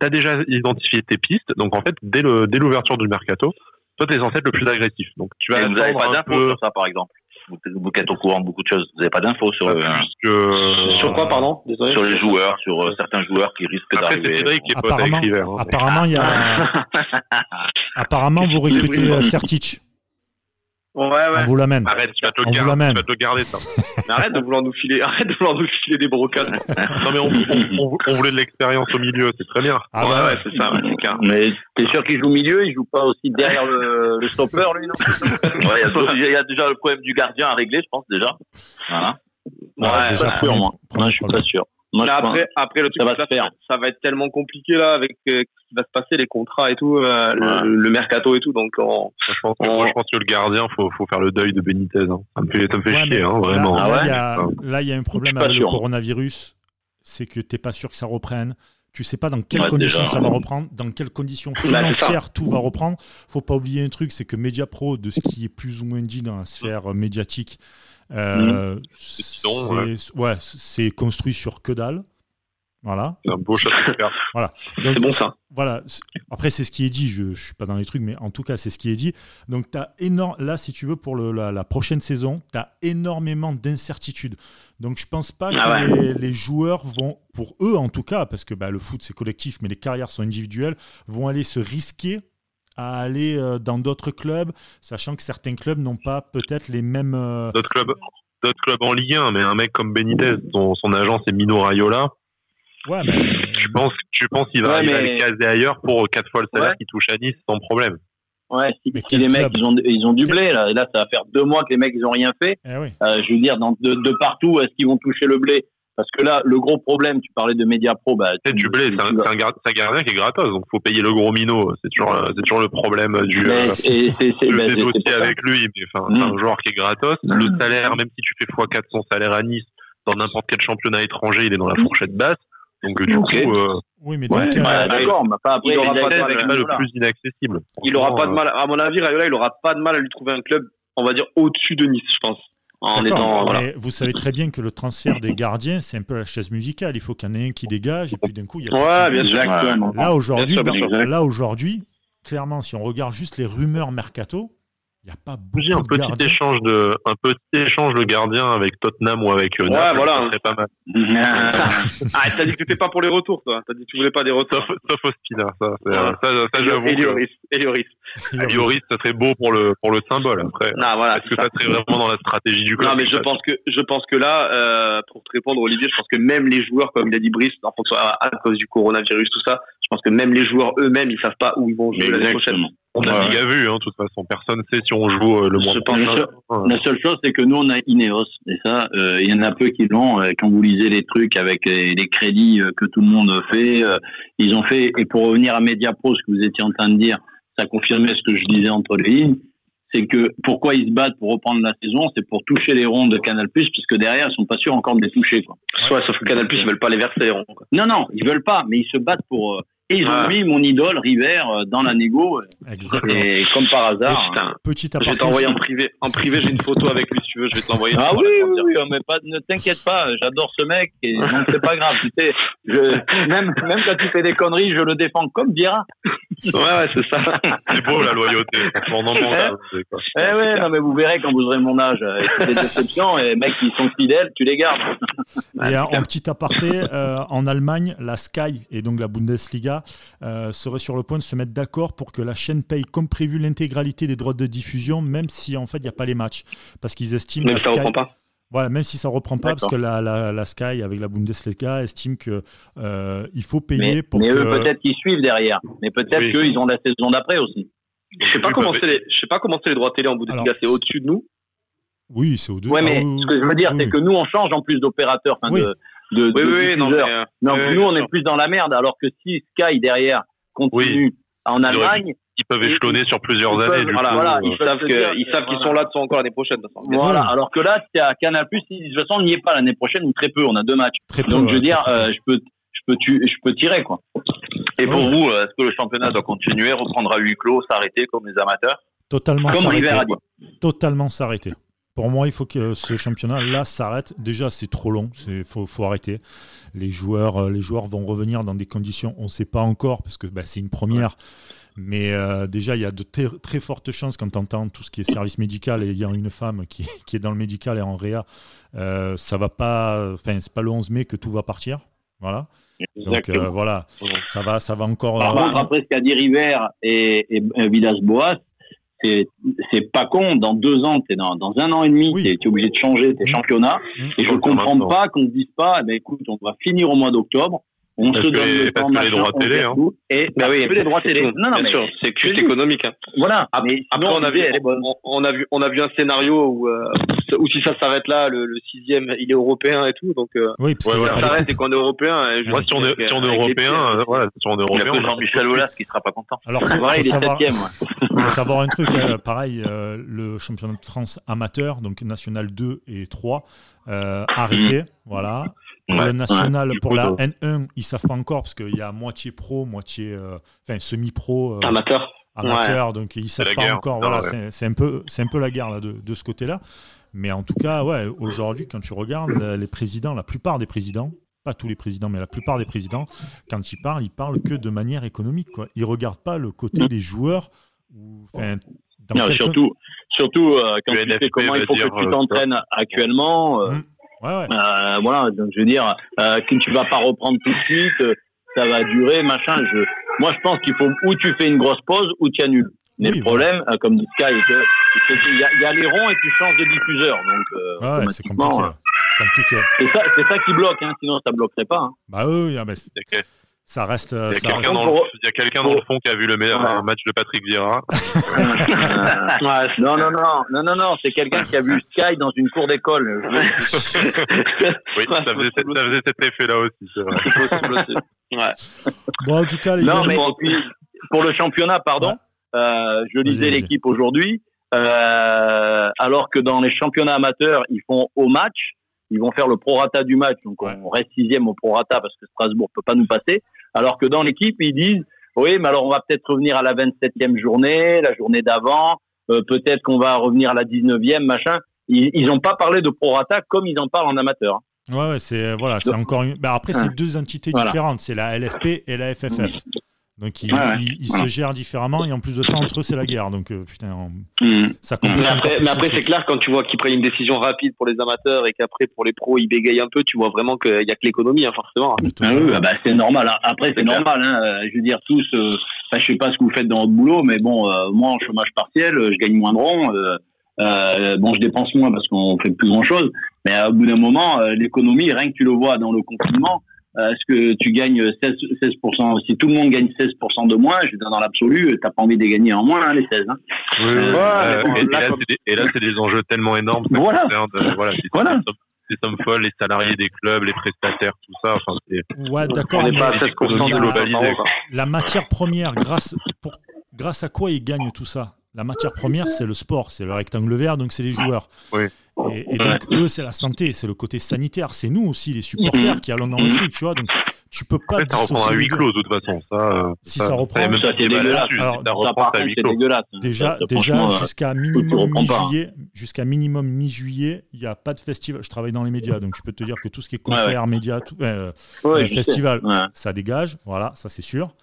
Tu as déjà identifié tes pistes, donc en fait, dès l'ouverture du mercato, toi, tu es censé être le plus agressif. Donc tu vas vous pas peu sur ça, par exemple. Vous, vous êtes au courant de beaucoup de choses. Vous n'avez pas d'infos sur, plus que Sur quoi, pardon? Désolé. sur les joueurs, sur euh, certains joueurs qui risquent Après, c'est d'arriver. Cédric qui est pote avec Apparemment, hein. apparemment, il y a... apparemment, vous recrutez euh, Sertic. Ouais, On ouais. vous l'amène. Arrête, tu vas te On le vous garder, l'amène. tu vas te le garder ça. Mais arrête de vouloir nous filer, arrête de vouloir nous filer des brocades. non mais on, on- on- on voulait de l'expérience au milieu, c'est très bien. Ah ouais, bah ouais, c'est ça, ouais, c'est clair. Mais t'es sûr qu'il joue milieu Il joue pas aussi derrière le, le stopper, lui, non Ouais, il y a y, déjà le problème du gardien à régler, je pense, déjà. Voilà. Ouais, Ouais, déjà, pas sûr, moi. je suis pas sûr. Moi, après, après, le truc, ça va se faire. ça va être tellement compliqué, là, avec euh, qui va se passer, les contrats et tout, euh, Ouais. le, le mercato et tout, donc, on- Je pense, que, On- moi, je pense que le gardien, faut, faut faire le deuil de Benitez. hein. Ça me fait, ça me fait Ouais, chier, hein, vraiment. Là, Ah ouais il y a, Enfin, là, il y a un problème avec sûr. le coronavirus. C'est que t'es pas sûr que ça reprenne. Tu sais pas dans quelles Ouais, conditions déjà. ça va reprendre, dans quelles conditions Bah, financières tout va reprendre. Faut pas oublier un truc, c'est que Mediapro, de ce qui est plus ou moins dit dans la sphère médiatique, euh, c'est ouais, c'est construit sur que dalle. Voilà. C'est un beau cartes. Donc, c'est bon, ça. Voilà. Après, c'est ce qui est dit. Je ne suis pas dans les trucs, mais en tout cas, c'est ce qui est dit. Donc, as énorme. Là, si tu veux, pour le- la, la prochaine saison, tu as énormément d'incertitudes. Donc, je pense pas Ah que les, les joueurs vont, pour eux en tout cas, parce que bah, le foot c'est collectif, mais les carrières sont individuelles, vont aller se risquer à aller euh, dans d'autres clubs, sachant que certains clubs n'ont pas peut-être les mêmes. euh, D'autres clubs, clubs en Ligue 1, mais un mec comme Benitez, dont son agent c'est Mino Raiola, Ouais, mais- tu penses, tu penses qu'il va Ouais, mais- les caser ailleurs pour quatre fois le salaire Ouais. qu'il touche à Nice sans problème. Ouais, si, Mais si les mecs ils ont ils ont du blé là, et là ça va faire deux mois que les mecs ils ont rien fait. eh oui. Euh, je veux dire, dans, de, de partout, est-ce qu'ils vont toucher le blé? Parce que là, le gros problème, tu parlais de Mediapro, bah, C'est du blé, c'est un, gardien qui est gratos, donc faut payer le gros Mino. C'est toujours, euh, c'est toujours le problème du. Mais- euh, et c'est le bah, avec lui, mais enfin, Mm. c'est un joueur qui est gratos. Le Mm. salaire, même si tu fais x4 son salaire à Nice, dans n'importe quel championnat étranger, il est dans la fourchette basse. Donc euh, du coup, euh, Oui, mais Ouais, donc, euh, bah, d'accord, mais pas après. il aura pas de Ajax, mal, avec le plus inaccessible. Il aura pas de mal, à mon avis, Rayola, il aura pas de mal à lui trouver un club, on va dire, au-dessus de Nice, je pense. En D'accord, étant, voilà. mais vous savez très bien que le transfert des gardiens, c'est un peu la chaise musicale. Il faut qu'il y en ait un qui dégage, et puis d'un coup, il y a Ouais, bien sûr. Là aujourd'hui, là aujourd'hui, clairement, si on regarde juste les rumeurs mercato, il n'y a pas J'ai un beaucoup de petit gardiens. échange de, un petit échange de gardien avec Tottenham ou avec euh, Ouais, Naples, voilà. ça pas mal. Ah, t'as dit que t'étais pas pour les retours, toi. T'as dit que tu voulais pas des retours. Sauf, sauf Ospina, ça, c'est- Voilà. ça, ça, j'avoue. Et Ah, Lloris, ça serait beau pour le, pour le symbole. Après, Non, voilà. est-ce que ça ça. serait vraiment dans la stratégie du club Non, mais je pense que je pense que là, euh, pour te répondre, Olivier, je pense que même les joueurs, comme il a dit Brice, en fonction à, à cause du coronavirus, tout ça, je pense que même les joueurs eux-mêmes, ils savent pas où ils vont jouer l'année prochaine. On a Ouais. déjà vu, hein, de toute façon. Personne ne sait si on joue euh, le mois prochain. Ouais. La seule chose, c'est que nous, on a Ineos. Et ça, euh, il y en a peu qui l'ont. Euh, Quand vous lisez les trucs avec les, les crédits euh, que tout le monde fait, euh, ils ont fait. Et pour revenir à Mediapro, ce que vous étiez en train de dire, ça confirmait ce que je disais entre les lignes. C'est que pourquoi ils se battent pour reprendre la saison, c'est pour toucher les ronds de Canal+, puisque derrière, ils sont pas sûrs encore de les toucher. Quoi. Ouais, sauf que Canal Plus, ils veulent pas les verser. les ronds, quoi. Non, non, ils veulent pas, mais ils se battent pour. euh, et ils ont mis mon idole River euh, dans la négo. euh, Exactement. Et comme par hasard. Putain. Petit Je vais t'envoyer en privé. En privé, j'ai une photo avec lui, si tu veux. Je vais te l'envoyer. Ah oui, oui, oui, mais pas, ne t'inquiète pas, j'adore ce mec, et donc c'est pas grave, tu sais, je, même, même quand tu fais des conneries, je le défends comme Vira. Ouais, ouais, c'est ça. C'est beau la loyauté. Franchement, on en manque, hein, c'est quoi. Eh ouais, non mais vous verrez quand vous aurez mon âge, euh, c'est des déceptions, et mecs qui sont fidèles, tu les gardes. Et en, en petit aparté, euh, en Allemagne, la Sky et donc la Bundesliga euh, seraient sur le point de se mettre d'accord pour que la chaîne paye comme prévu l'intégralité des droits de diffusion, même si en fait il n'y a pas les matchs, parce qu'ils estiment Même si ça Sky- reprend pas. Voilà, même si ça reprend pas, parce que la, la, la Sky avec la Bundesliga estime que euh, il faut payer Mais, pour mais que eux, peut-être qu'ils suivent derrière, mais peut-être Oui. qu'ils ont la saison d'après aussi. Je sais pas comment c'est les, je sais pas comment c'est les droits télé en Bundesliga, c'est au-dessus de nous. Oui, c'est au deux. Ouais, mais Ah, oui, ce que je veux dire, oui, c'est oui. que nous, on change en plus d'opérateurs, enfin, Oui. de, de, Oui, de oui, non, mais, euh, Donc, oui, nous, on est plus dans la merde, alors que si Sky derrière continue en Allemagne, Ils peuvent échelonner sur plusieurs Ils années. peuvent- du voilà, coup, voilà, euh, ils savent qu'ils voilà. sont là, sont encore l'année prochaine. de façon. voilà. Ouais. Alors que là, c'est à Canal+, de toute façon, on n'y est pas l'année prochaine, ou très peu, on a deux matchs. Très peu, Donc, je veux dire, euh, je peux, je peux, tu, je peux tirer, quoi. Et pour vous, est-ce que le championnat doit continuer, reprendre à huis clos, s'arrêter comme les amateurs? Totalement Comme s'arrêter. Totalement s'arrêter. Pour moi, il faut que ce championnat-là s'arrête. Déjà, c'est trop long. Il faut, faut arrêter. Les joueurs, euh, les joueurs vont revenir dans des conditions, on ne sait pas encore, parce que bah, c'est une première. Mais euh, déjà, il y a de très, fortes chances quand tu entends tout ce qui est service médical et il y a une femme qui, qui est dans le médical et en réa, euh, ça va pas. Enfin, c'est pas le 11 mai que tout va partir. Voilà. Donc euh, voilà, ça va, ça va encore. Par contre, après ce qu'a dit River et, et, et Villas-Boas, c'est c'est pas con. Dans deux ans, t'es dans, dans un an et demi, Oui. t'es es obligé de changer tes Mm. championnats. Mm. Et je Donc, comprends pas qu'on se dise pas, eh ben, écoute, on va finir au mois d'octobre. On Parce se que donne les- le parce temps, que les machin, droits télé, hein. tout. Et Bah oui, les droits télé. c'est- Non, non, bien mais sûr, c'est juste économique. hein. voilà. Après, on a vu, l'idée, elle est bonne. on, on a vu, on a vu un scénario où, euh, où si ça s'arrête là, le, le sixième, il est européen et tout, donc euh, Oui, parce Ouais, y ça s'arrête et qu'on est européen. euh, je Moi, veux si on est, si on est avec les européen, euh, voilà, si on est Il européen, que on a- Jean-Michel Aulas qui sera pas content. Alors, C'est faut, vrai, faut il est septième. ouais. faut savoir un truc, pareil, le championnat de France amateur, donc national 2 et 3, euh, arrêté, voilà. Pour Ouais, le national, pour la ça- N1, ils savent pas encore parce qu'il y a moitié pro, moitié, euh, enfin semi-pro, euh, Amateur. amateur, donc ils savent pas guerre. encore. Non, Voilà, ouais. c'est- c'est un peu, c'est un peu la guerre là, de, de ce côté-là. Mais en tout cas, ouais, aujourd'hui, quand tu regardes la- les présidents, la plupart des présidents, pas tous les présidents, mais la plupart des présidents, quand ils parlent, ils parlent que de manière économique. Quoi. Ils regardent pas le côté des joueurs ou, enfin, dans Non, quelques- surtout, surtout euh, quand Le tu sais comment il faut dire, que tu euh, t'entraînes actuellement. euh, Mm. Ouais, ouais. Euh, voilà, donc je veux dire, euh, que tu vas pas reprendre tout de suite, euh, ça va durer, machin. Je, moi, je pense qu'il faut ou tu fais une grosse pause ou tu annules. Mais Oui, le problème, euh, comme dit Sky, c'est qu'il y, a- il y a les ronds et tu changes de diffuseur. Donc, euh, Ouais, c'est compliqué. compliqué. euh, c'est ça, c'est ça qui bloque, hein, sinon ça bloquerait pas. hein. Bah oui, ah, bah, c'est- Il y a que- ça reste. il y a quelqu'un dans, le- dans fond qui a vu le meilleur Ouais. match de Patrick Vieira. Ouais, non, non, non, non, non, non, c'est quelqu'un qui a vu Sky dans une cour d'école. Oui, ça faisait, cet- ça faisait cet effet-là aussi, c'est vrai. Possible aussi. Ouais. Bon, en tout cas, les Non, mais pour le championnat, pardon, euh, je lisais l'équipe aujourd'hui, euh, alors que dans les championnats amateurs, ils font au match, ils vont faire le prorata du match, donc Ouais. on reste sixième au prorata parce que Strasbourg peut pas nous passer, alors que dans l'équipe, ils disent, oui, mais alors on va peut-être revenir à la 27e journée, la journée d'avant, euh, peut-être qu'on va revenir à la 19e, machin. Ils n'ont pas parlé de prorata comme ils en parlent en amateur. Ouais, ouais, c'est voilà, c'est encore une. bah, après, c'est deux entités Voilà. différentes. C'est la LFP et la FFF. Donc ils, Ouais, ouais. ils- ils Voilà. se gèrent différemment et en plus de ça, entre eux, c'est la guerre. Donc euh, putain, on- Mm. ça complique Mais après, c'est clair, quand tu vois qu'ils prennent une décision rapide pour les amateurs et qu'après, pour les pros, ils bégayent un peu, tu vois vraiment qu'il n'y a que l'économie, hein, forcément. Ah oui, ah bah, c'est normal. hein. Après, c'est normal. Hein. Euh, Je veux dire, tous, euh, enfin, je sais pas ce que vous faites dans votre boulot, mais bon, euh, moi, en chômage partiel, je gagne moins de ronds. euh, euh, bon, je dépense moins parce qu'on fait plus grand chose. Mais euh, au bout d'un moment, euh, l'économie, rien que tu le vois dans le confinement, euh, est-ce que tu gagnes 16, 16% Si tout le monde gagne 16% de moins, je veux dire, dans l'absolu, t'as pas envie de gagner en moins, hein, les 16. Hein. Oui, oui, Ouais, euh, bon, et, et là, c'est des, et là, c'est des enjeux tellement énormes. Voilà. euh, voilà, c'est Voilà. des, sommes, folles, les salariés des clubs, les prestataires, tout ça. Enfin, c'est Ouais, d'accord. On n'est pas à 16% la- de globalisé, quoi. La matière première, grâce, pour, grâce à quoi ils gagnent tout ça? La matière première, c'est le sport, c'est le rectangle vert, donc c'est les joueurs. Oui. Et, et donc, eux, c'est la santé, c'est le côté sanitaire. C'est nous aussi, les supporters, qui allons dans le truc, tu vois. Donc, tu peux pas Après, ça reprend à deux. clos, de toute façon. Ça, euh, Si ça reprend, même ça, c'est dégueulasse. Alors, ça Ça, reprend, à huis clos. dégueulasse. Déjà, euh, jusqu'à minimum mi-juillet, jusqu'à minimum mi-juillet, il n'y a pas de festival. Je travaille dans les médias, donc je peux te dire que tout ce qui est concert, médias, tout, euh, ouais, euh, festival, Ouais. ça dégage, voilà, ça c'est sûr.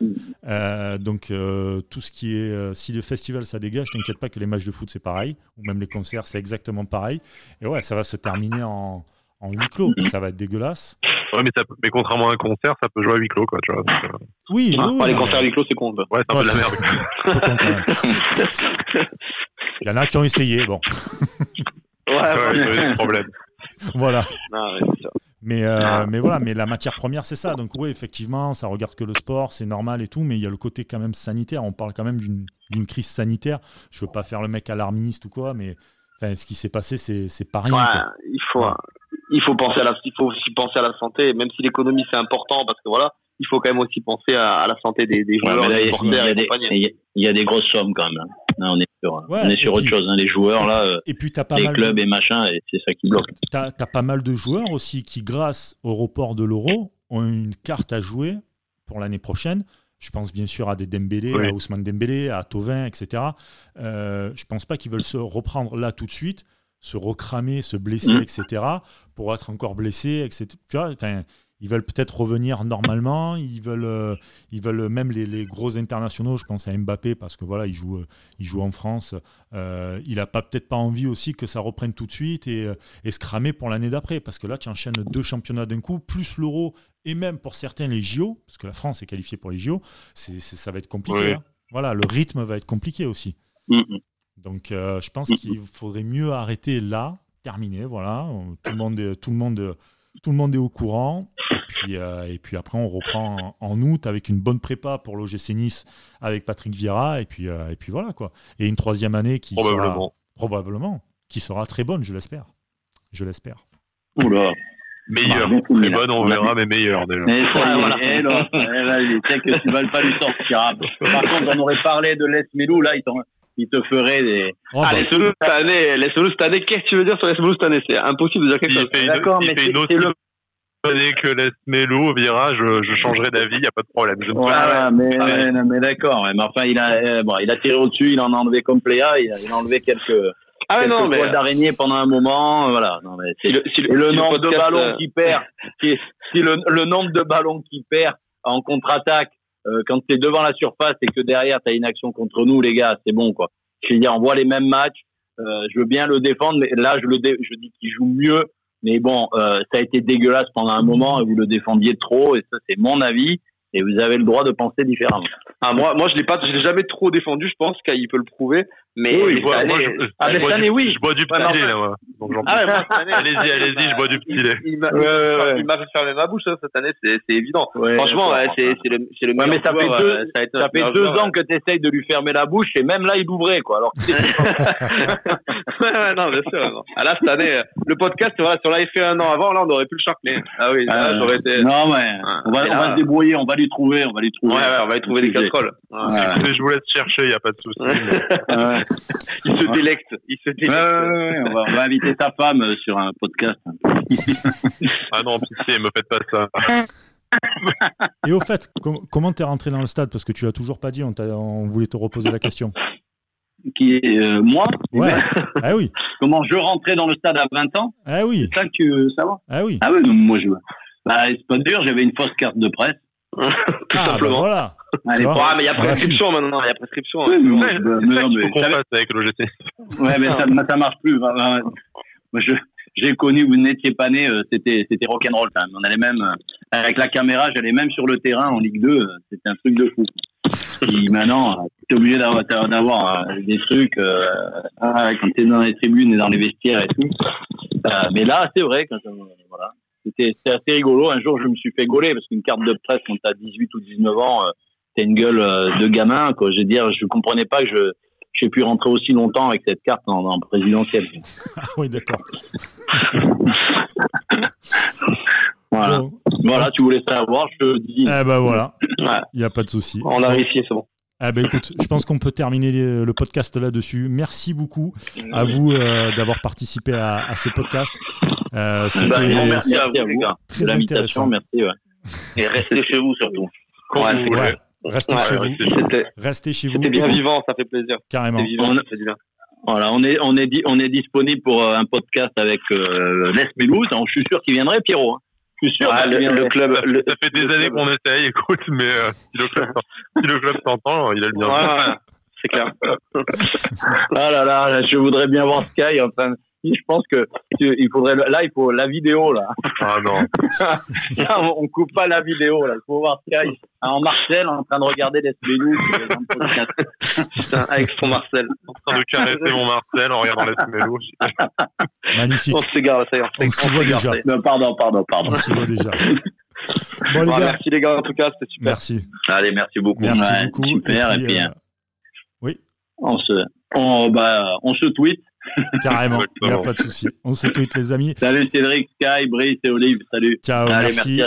Euh, donc euh, tout ce qui est, euh, si le festival ça dégage, t'inquiète pas que les matchs de foot c'est pareil, ou même les concerts c'est exactement pareil. Et ouais, ça va se terminer en, en huis clos, ça va être dégueulasse. Ouais, mais, ça peut- mais contrairement à un concert, ça peut jouer à huis clos, quoi, tu vois. donc, euh, Oui, Ah, oui, pas oui, les concerts à huis clos, c'est con. ouais, c'est un Ouais, peu de la merde. Il y en a qui ont essayé, bon, Ouais, Ouais, ouais. c'est le problème. voilà. Non, ouais, c'est ça. Mais, euh, mais voilà, mais la matière première, c'est ça. Donc oui, effectivement, ça regarde que le sport, c'est normal et tout, mais il y a le côté quand même sanitaire. On parle quand même d'une d'une crise sanitaire. Je veux pas faire le mec alarmiste ou quoi, mais enfin, ce qui s'est passé, c'est c'est pas rien. Ouais, quoi. il faut, il faut penser à la, il faut aussi penser à la santé, même si l'économie c'est important parce que voilà, il faut quand même aussi penser à, à la santé des, joueurs, là, des supporters et des- il y a- des grosses sommes quand même. hein. Là, on est sur, Ouais, on est sur autre puis- chose. hein. Les joueurs, là, euh, Et puis t'as pas les mal. clubs de- et machin, et c'est ça qui bloque. T'as as pas mal de joueurs aussi qui, grâce au report de l'euro, ont une carte à jouer pour l'année prochaine. Je pense bien sûr à des Dembélé, Oui. à Ousmane Dembélé, à Tovin, etc. Euh, je pense pas qu'ils veulent se reprendre là tout de suite, se recramer, se blesser, Mm. etc. pour être encore blessés, etc. Tu vois, enfin, ils veulent peut-être revenir normalement. Ils veulent, euh, ils veulent même les, les gros internationaux. Je pense à Mbappé parce que voilà, il joue, euh, il joue en France. Euh, il a pas peut-être pas envie aussi que ça reprenne tout de suite et, et se cramer pour l'année d'après. Parce que là, tu enchaînes deux championnats d'un coup, plus l'euro et même pour certains les JO, parce que la France est qualifiée pour les JO. Ça va être compliqué. Oui. hein. Voilà, le rythme va être compliqué aussi. Mm, mm. Donc, euh, je pense Mhm. qu'il faudrait mieux arrêter là, terminer. Voilà, tout le monde, est, tout le monde, tout le monde est au courant. Et puis, euh, et puis après, on reprend en, en août avec une bonne prépa pour l'OGC Nice avec Patrick Vieira. Et puis, euh, et puis voilà quoi. Et une troisième année qui sera Probablement. probablement, qui sera très bonne, je l'espère. Je l'espère. Oula. Meilleur. Bah, Les mieux. bonnes, on verra, mais meilleur déjà. Et ça, est, voilà. et là, eh, tu sais que tu vas pas lui sortir. hein. Par contre, on aurait parlé de Les Milou, là, il, t'en- te ferait des. Oh, Ah, les Solos cette année, les Solos cette année, qu'est-ce que tu veux dire sur les Solos cette année? C'est impossible de dire quelque chose. D'accord, mais fait c'est- une c'est autre le- année que laisse Melo, Vira, je, je changerai d'avis, il n'y a pas de problème. Je ferai- mais, Ah d'accord. Mais enfin, il a, euh, bon, il a tiré au-dessus, il en a enlevé comme Pléa, il a, il a enlevé quelques, Ah quelques non, mais poils d'araignée pendant un moment. euh, Voilà. Non, mais c'est- si le, si Et le si nombre de ballons euh, qu'il perd, si, si le, le nombre de ballons qu'il perd en contre-attaque, euh, quand tu devant la surface et que derrière tu as une action contre nous, les gars, c'est bon quoi. Je veux dire, on voit les mêmes matchs. euh, je veux bien le défendre, mais là je le je dis qu'il joue mieux. Mais bon, euh, ça a été dégueulasse pendant un moment et vous le défendiez trop et ça c'est mon avis et vous avez le droit de penser différemment. Ah, moi, moi, je l'ai pas, je l'ai jamais trop défendu, je pense qu'il peut le prouver. Mais Oui, mais bois- moi, année- je, Ah, mais cette du- année, oui. je bois du Ouais, petit lait, là, moi. Donc, j'en Ah ouais, Allez-y, allez-y, je bois du petit lait. Il, il m'a Ouais, fait fermer ma bouche hein, cette année, c'est c'est évident. Ouais, Franchement, c'est c'est le, c'est le Ouais, meilleur mais ça fait deux- euh, ça Ça fait deux joueur, ans que tu essayes de lui fermer la bouche et même là il ouvrait quoi. Alors ouais, ouais, non, bien sûr. non. Ah, là, cette année, euh, le podcast, voilà, si on l'avait fait un an avant, là, on aurait pu le charcler. Ah oui, là, Euh, j'aurais été. Non, mais on va, on va se débrouiller, on va lui trouver, on va lui trouver. ouais, on va y trouver des casseroles. Je vous laisse chercher, il n'y a pas de souci. Il se délecte. Il se Ouais, délecte. ouais, ouais, on, va, on va inviter ta femme euh, sur un podcast. Ah non, pitié, me faites pas ça. Et au fait, com- comment t'es rentré dans le stade? Parce que tu l'as toujours pas dit, on, voulait te reposer la question. Qui est euh, moi? Ouais. ah oui, Comment je rentrais dans le stade à 20 ans? Ah oui, C'est ça que tu veux savoir? Ah oui. Ah oui, moi je. Bah, c'est pas dur, j'avais une fausse carte de presse. Tout Ah, bah simplement. voilà. Ouais, mais il y a prescription maintenant, il y a prescription. Mais moi, Ouais. mais C'est ça non, qu'il mais faut qu'on fasse avec l'OGC. Ouais, mais ça, ça marche plus. Enfin, Moi, je, j'ai connu, vous n'étiez pas né, euh, c'était, c'était rock'n'roll quand même. On allait même, euh, avec la caméra, j'allais même sur le terrain en Ligue 2, euh, c'était un truc de fou. Puis maintenant, tu es obligé d'avoir, d'avoir euh, des trucs, euh, ah, quand tu es dans les tribunes et dans les vestiaires et tout. Euh, mais là, c'est vrai, quand, euh, voilà. C'était, assez rigolo. Un jour, je me suis fait gauler parce qu'une carte de presse quand t'as 18 ou 19 ans, euh, t'as une gueule euh, de gamin, quoi. Je veux dire, je comprenais pas que je, j'ai pu rentrer aussi longtemps avec cette carte en, en présidentielle. Ah oui, d'accord. Voilà. Bon. Voilà, tu voulais savoir, je te dis. Eh ben voilà, Ouais. il n'y a pas de souci. On a réussi, c'est bon. Ah ben écoute, je pense qu'on peut terminer les- le podcast là-dessus. Merci beaucoup à vous euh, d'avoir participé à, à ce podcast. Euh, Bah, C'était non, merci à vous, les gars. très de l'invitation, intéressant. merci. Ouais. Et restez chez vous surtout. Ouais, c'est Ouais, restez Ouais, chez ouais, vous. Restez chez vous. c'était bien vivant, ça fait plaisir. Carrément. Vivant, On- ça fait. Voilà, on est, on est, on est disponible pour euh, un podcast avec euh, Les. Alors, Je suis sûr qu'il viendrait, Pierrot. hein. Suis sûr qu'il le, club, le, Ça fait des le années qu'on essaye, écoute, mais euh, si le club si s'entend, il a le bien. Ouais, ouais, c'est clair. Ah là là, là, je voudrais bien voir Sky. Enfin, je pense que il faudrait là il faut la vidéo là. Ah non. on, coupe pas la vidéo là. Il faut voir Sky en hein, Marcel en train de regarder les news. Putain avec son Marcel. En train de caresser mon Marcel en regardant les Magnifique. On s'égare ça y est. On, voit déjà. Non, pardon pardon pardon. On déjà. Bon, ah, merci les gars en tout cas c'était super. Merci. Allez merci beaucoup. Merci beaucoup. Super et puis. Euh, hein. Oui. On se on, bah, on se tweet Carrément, il n'y a pas de souci. On se tweet, les amis. Salut Cédric, Sky, Brice et Olive. Salut. Ciao, merci.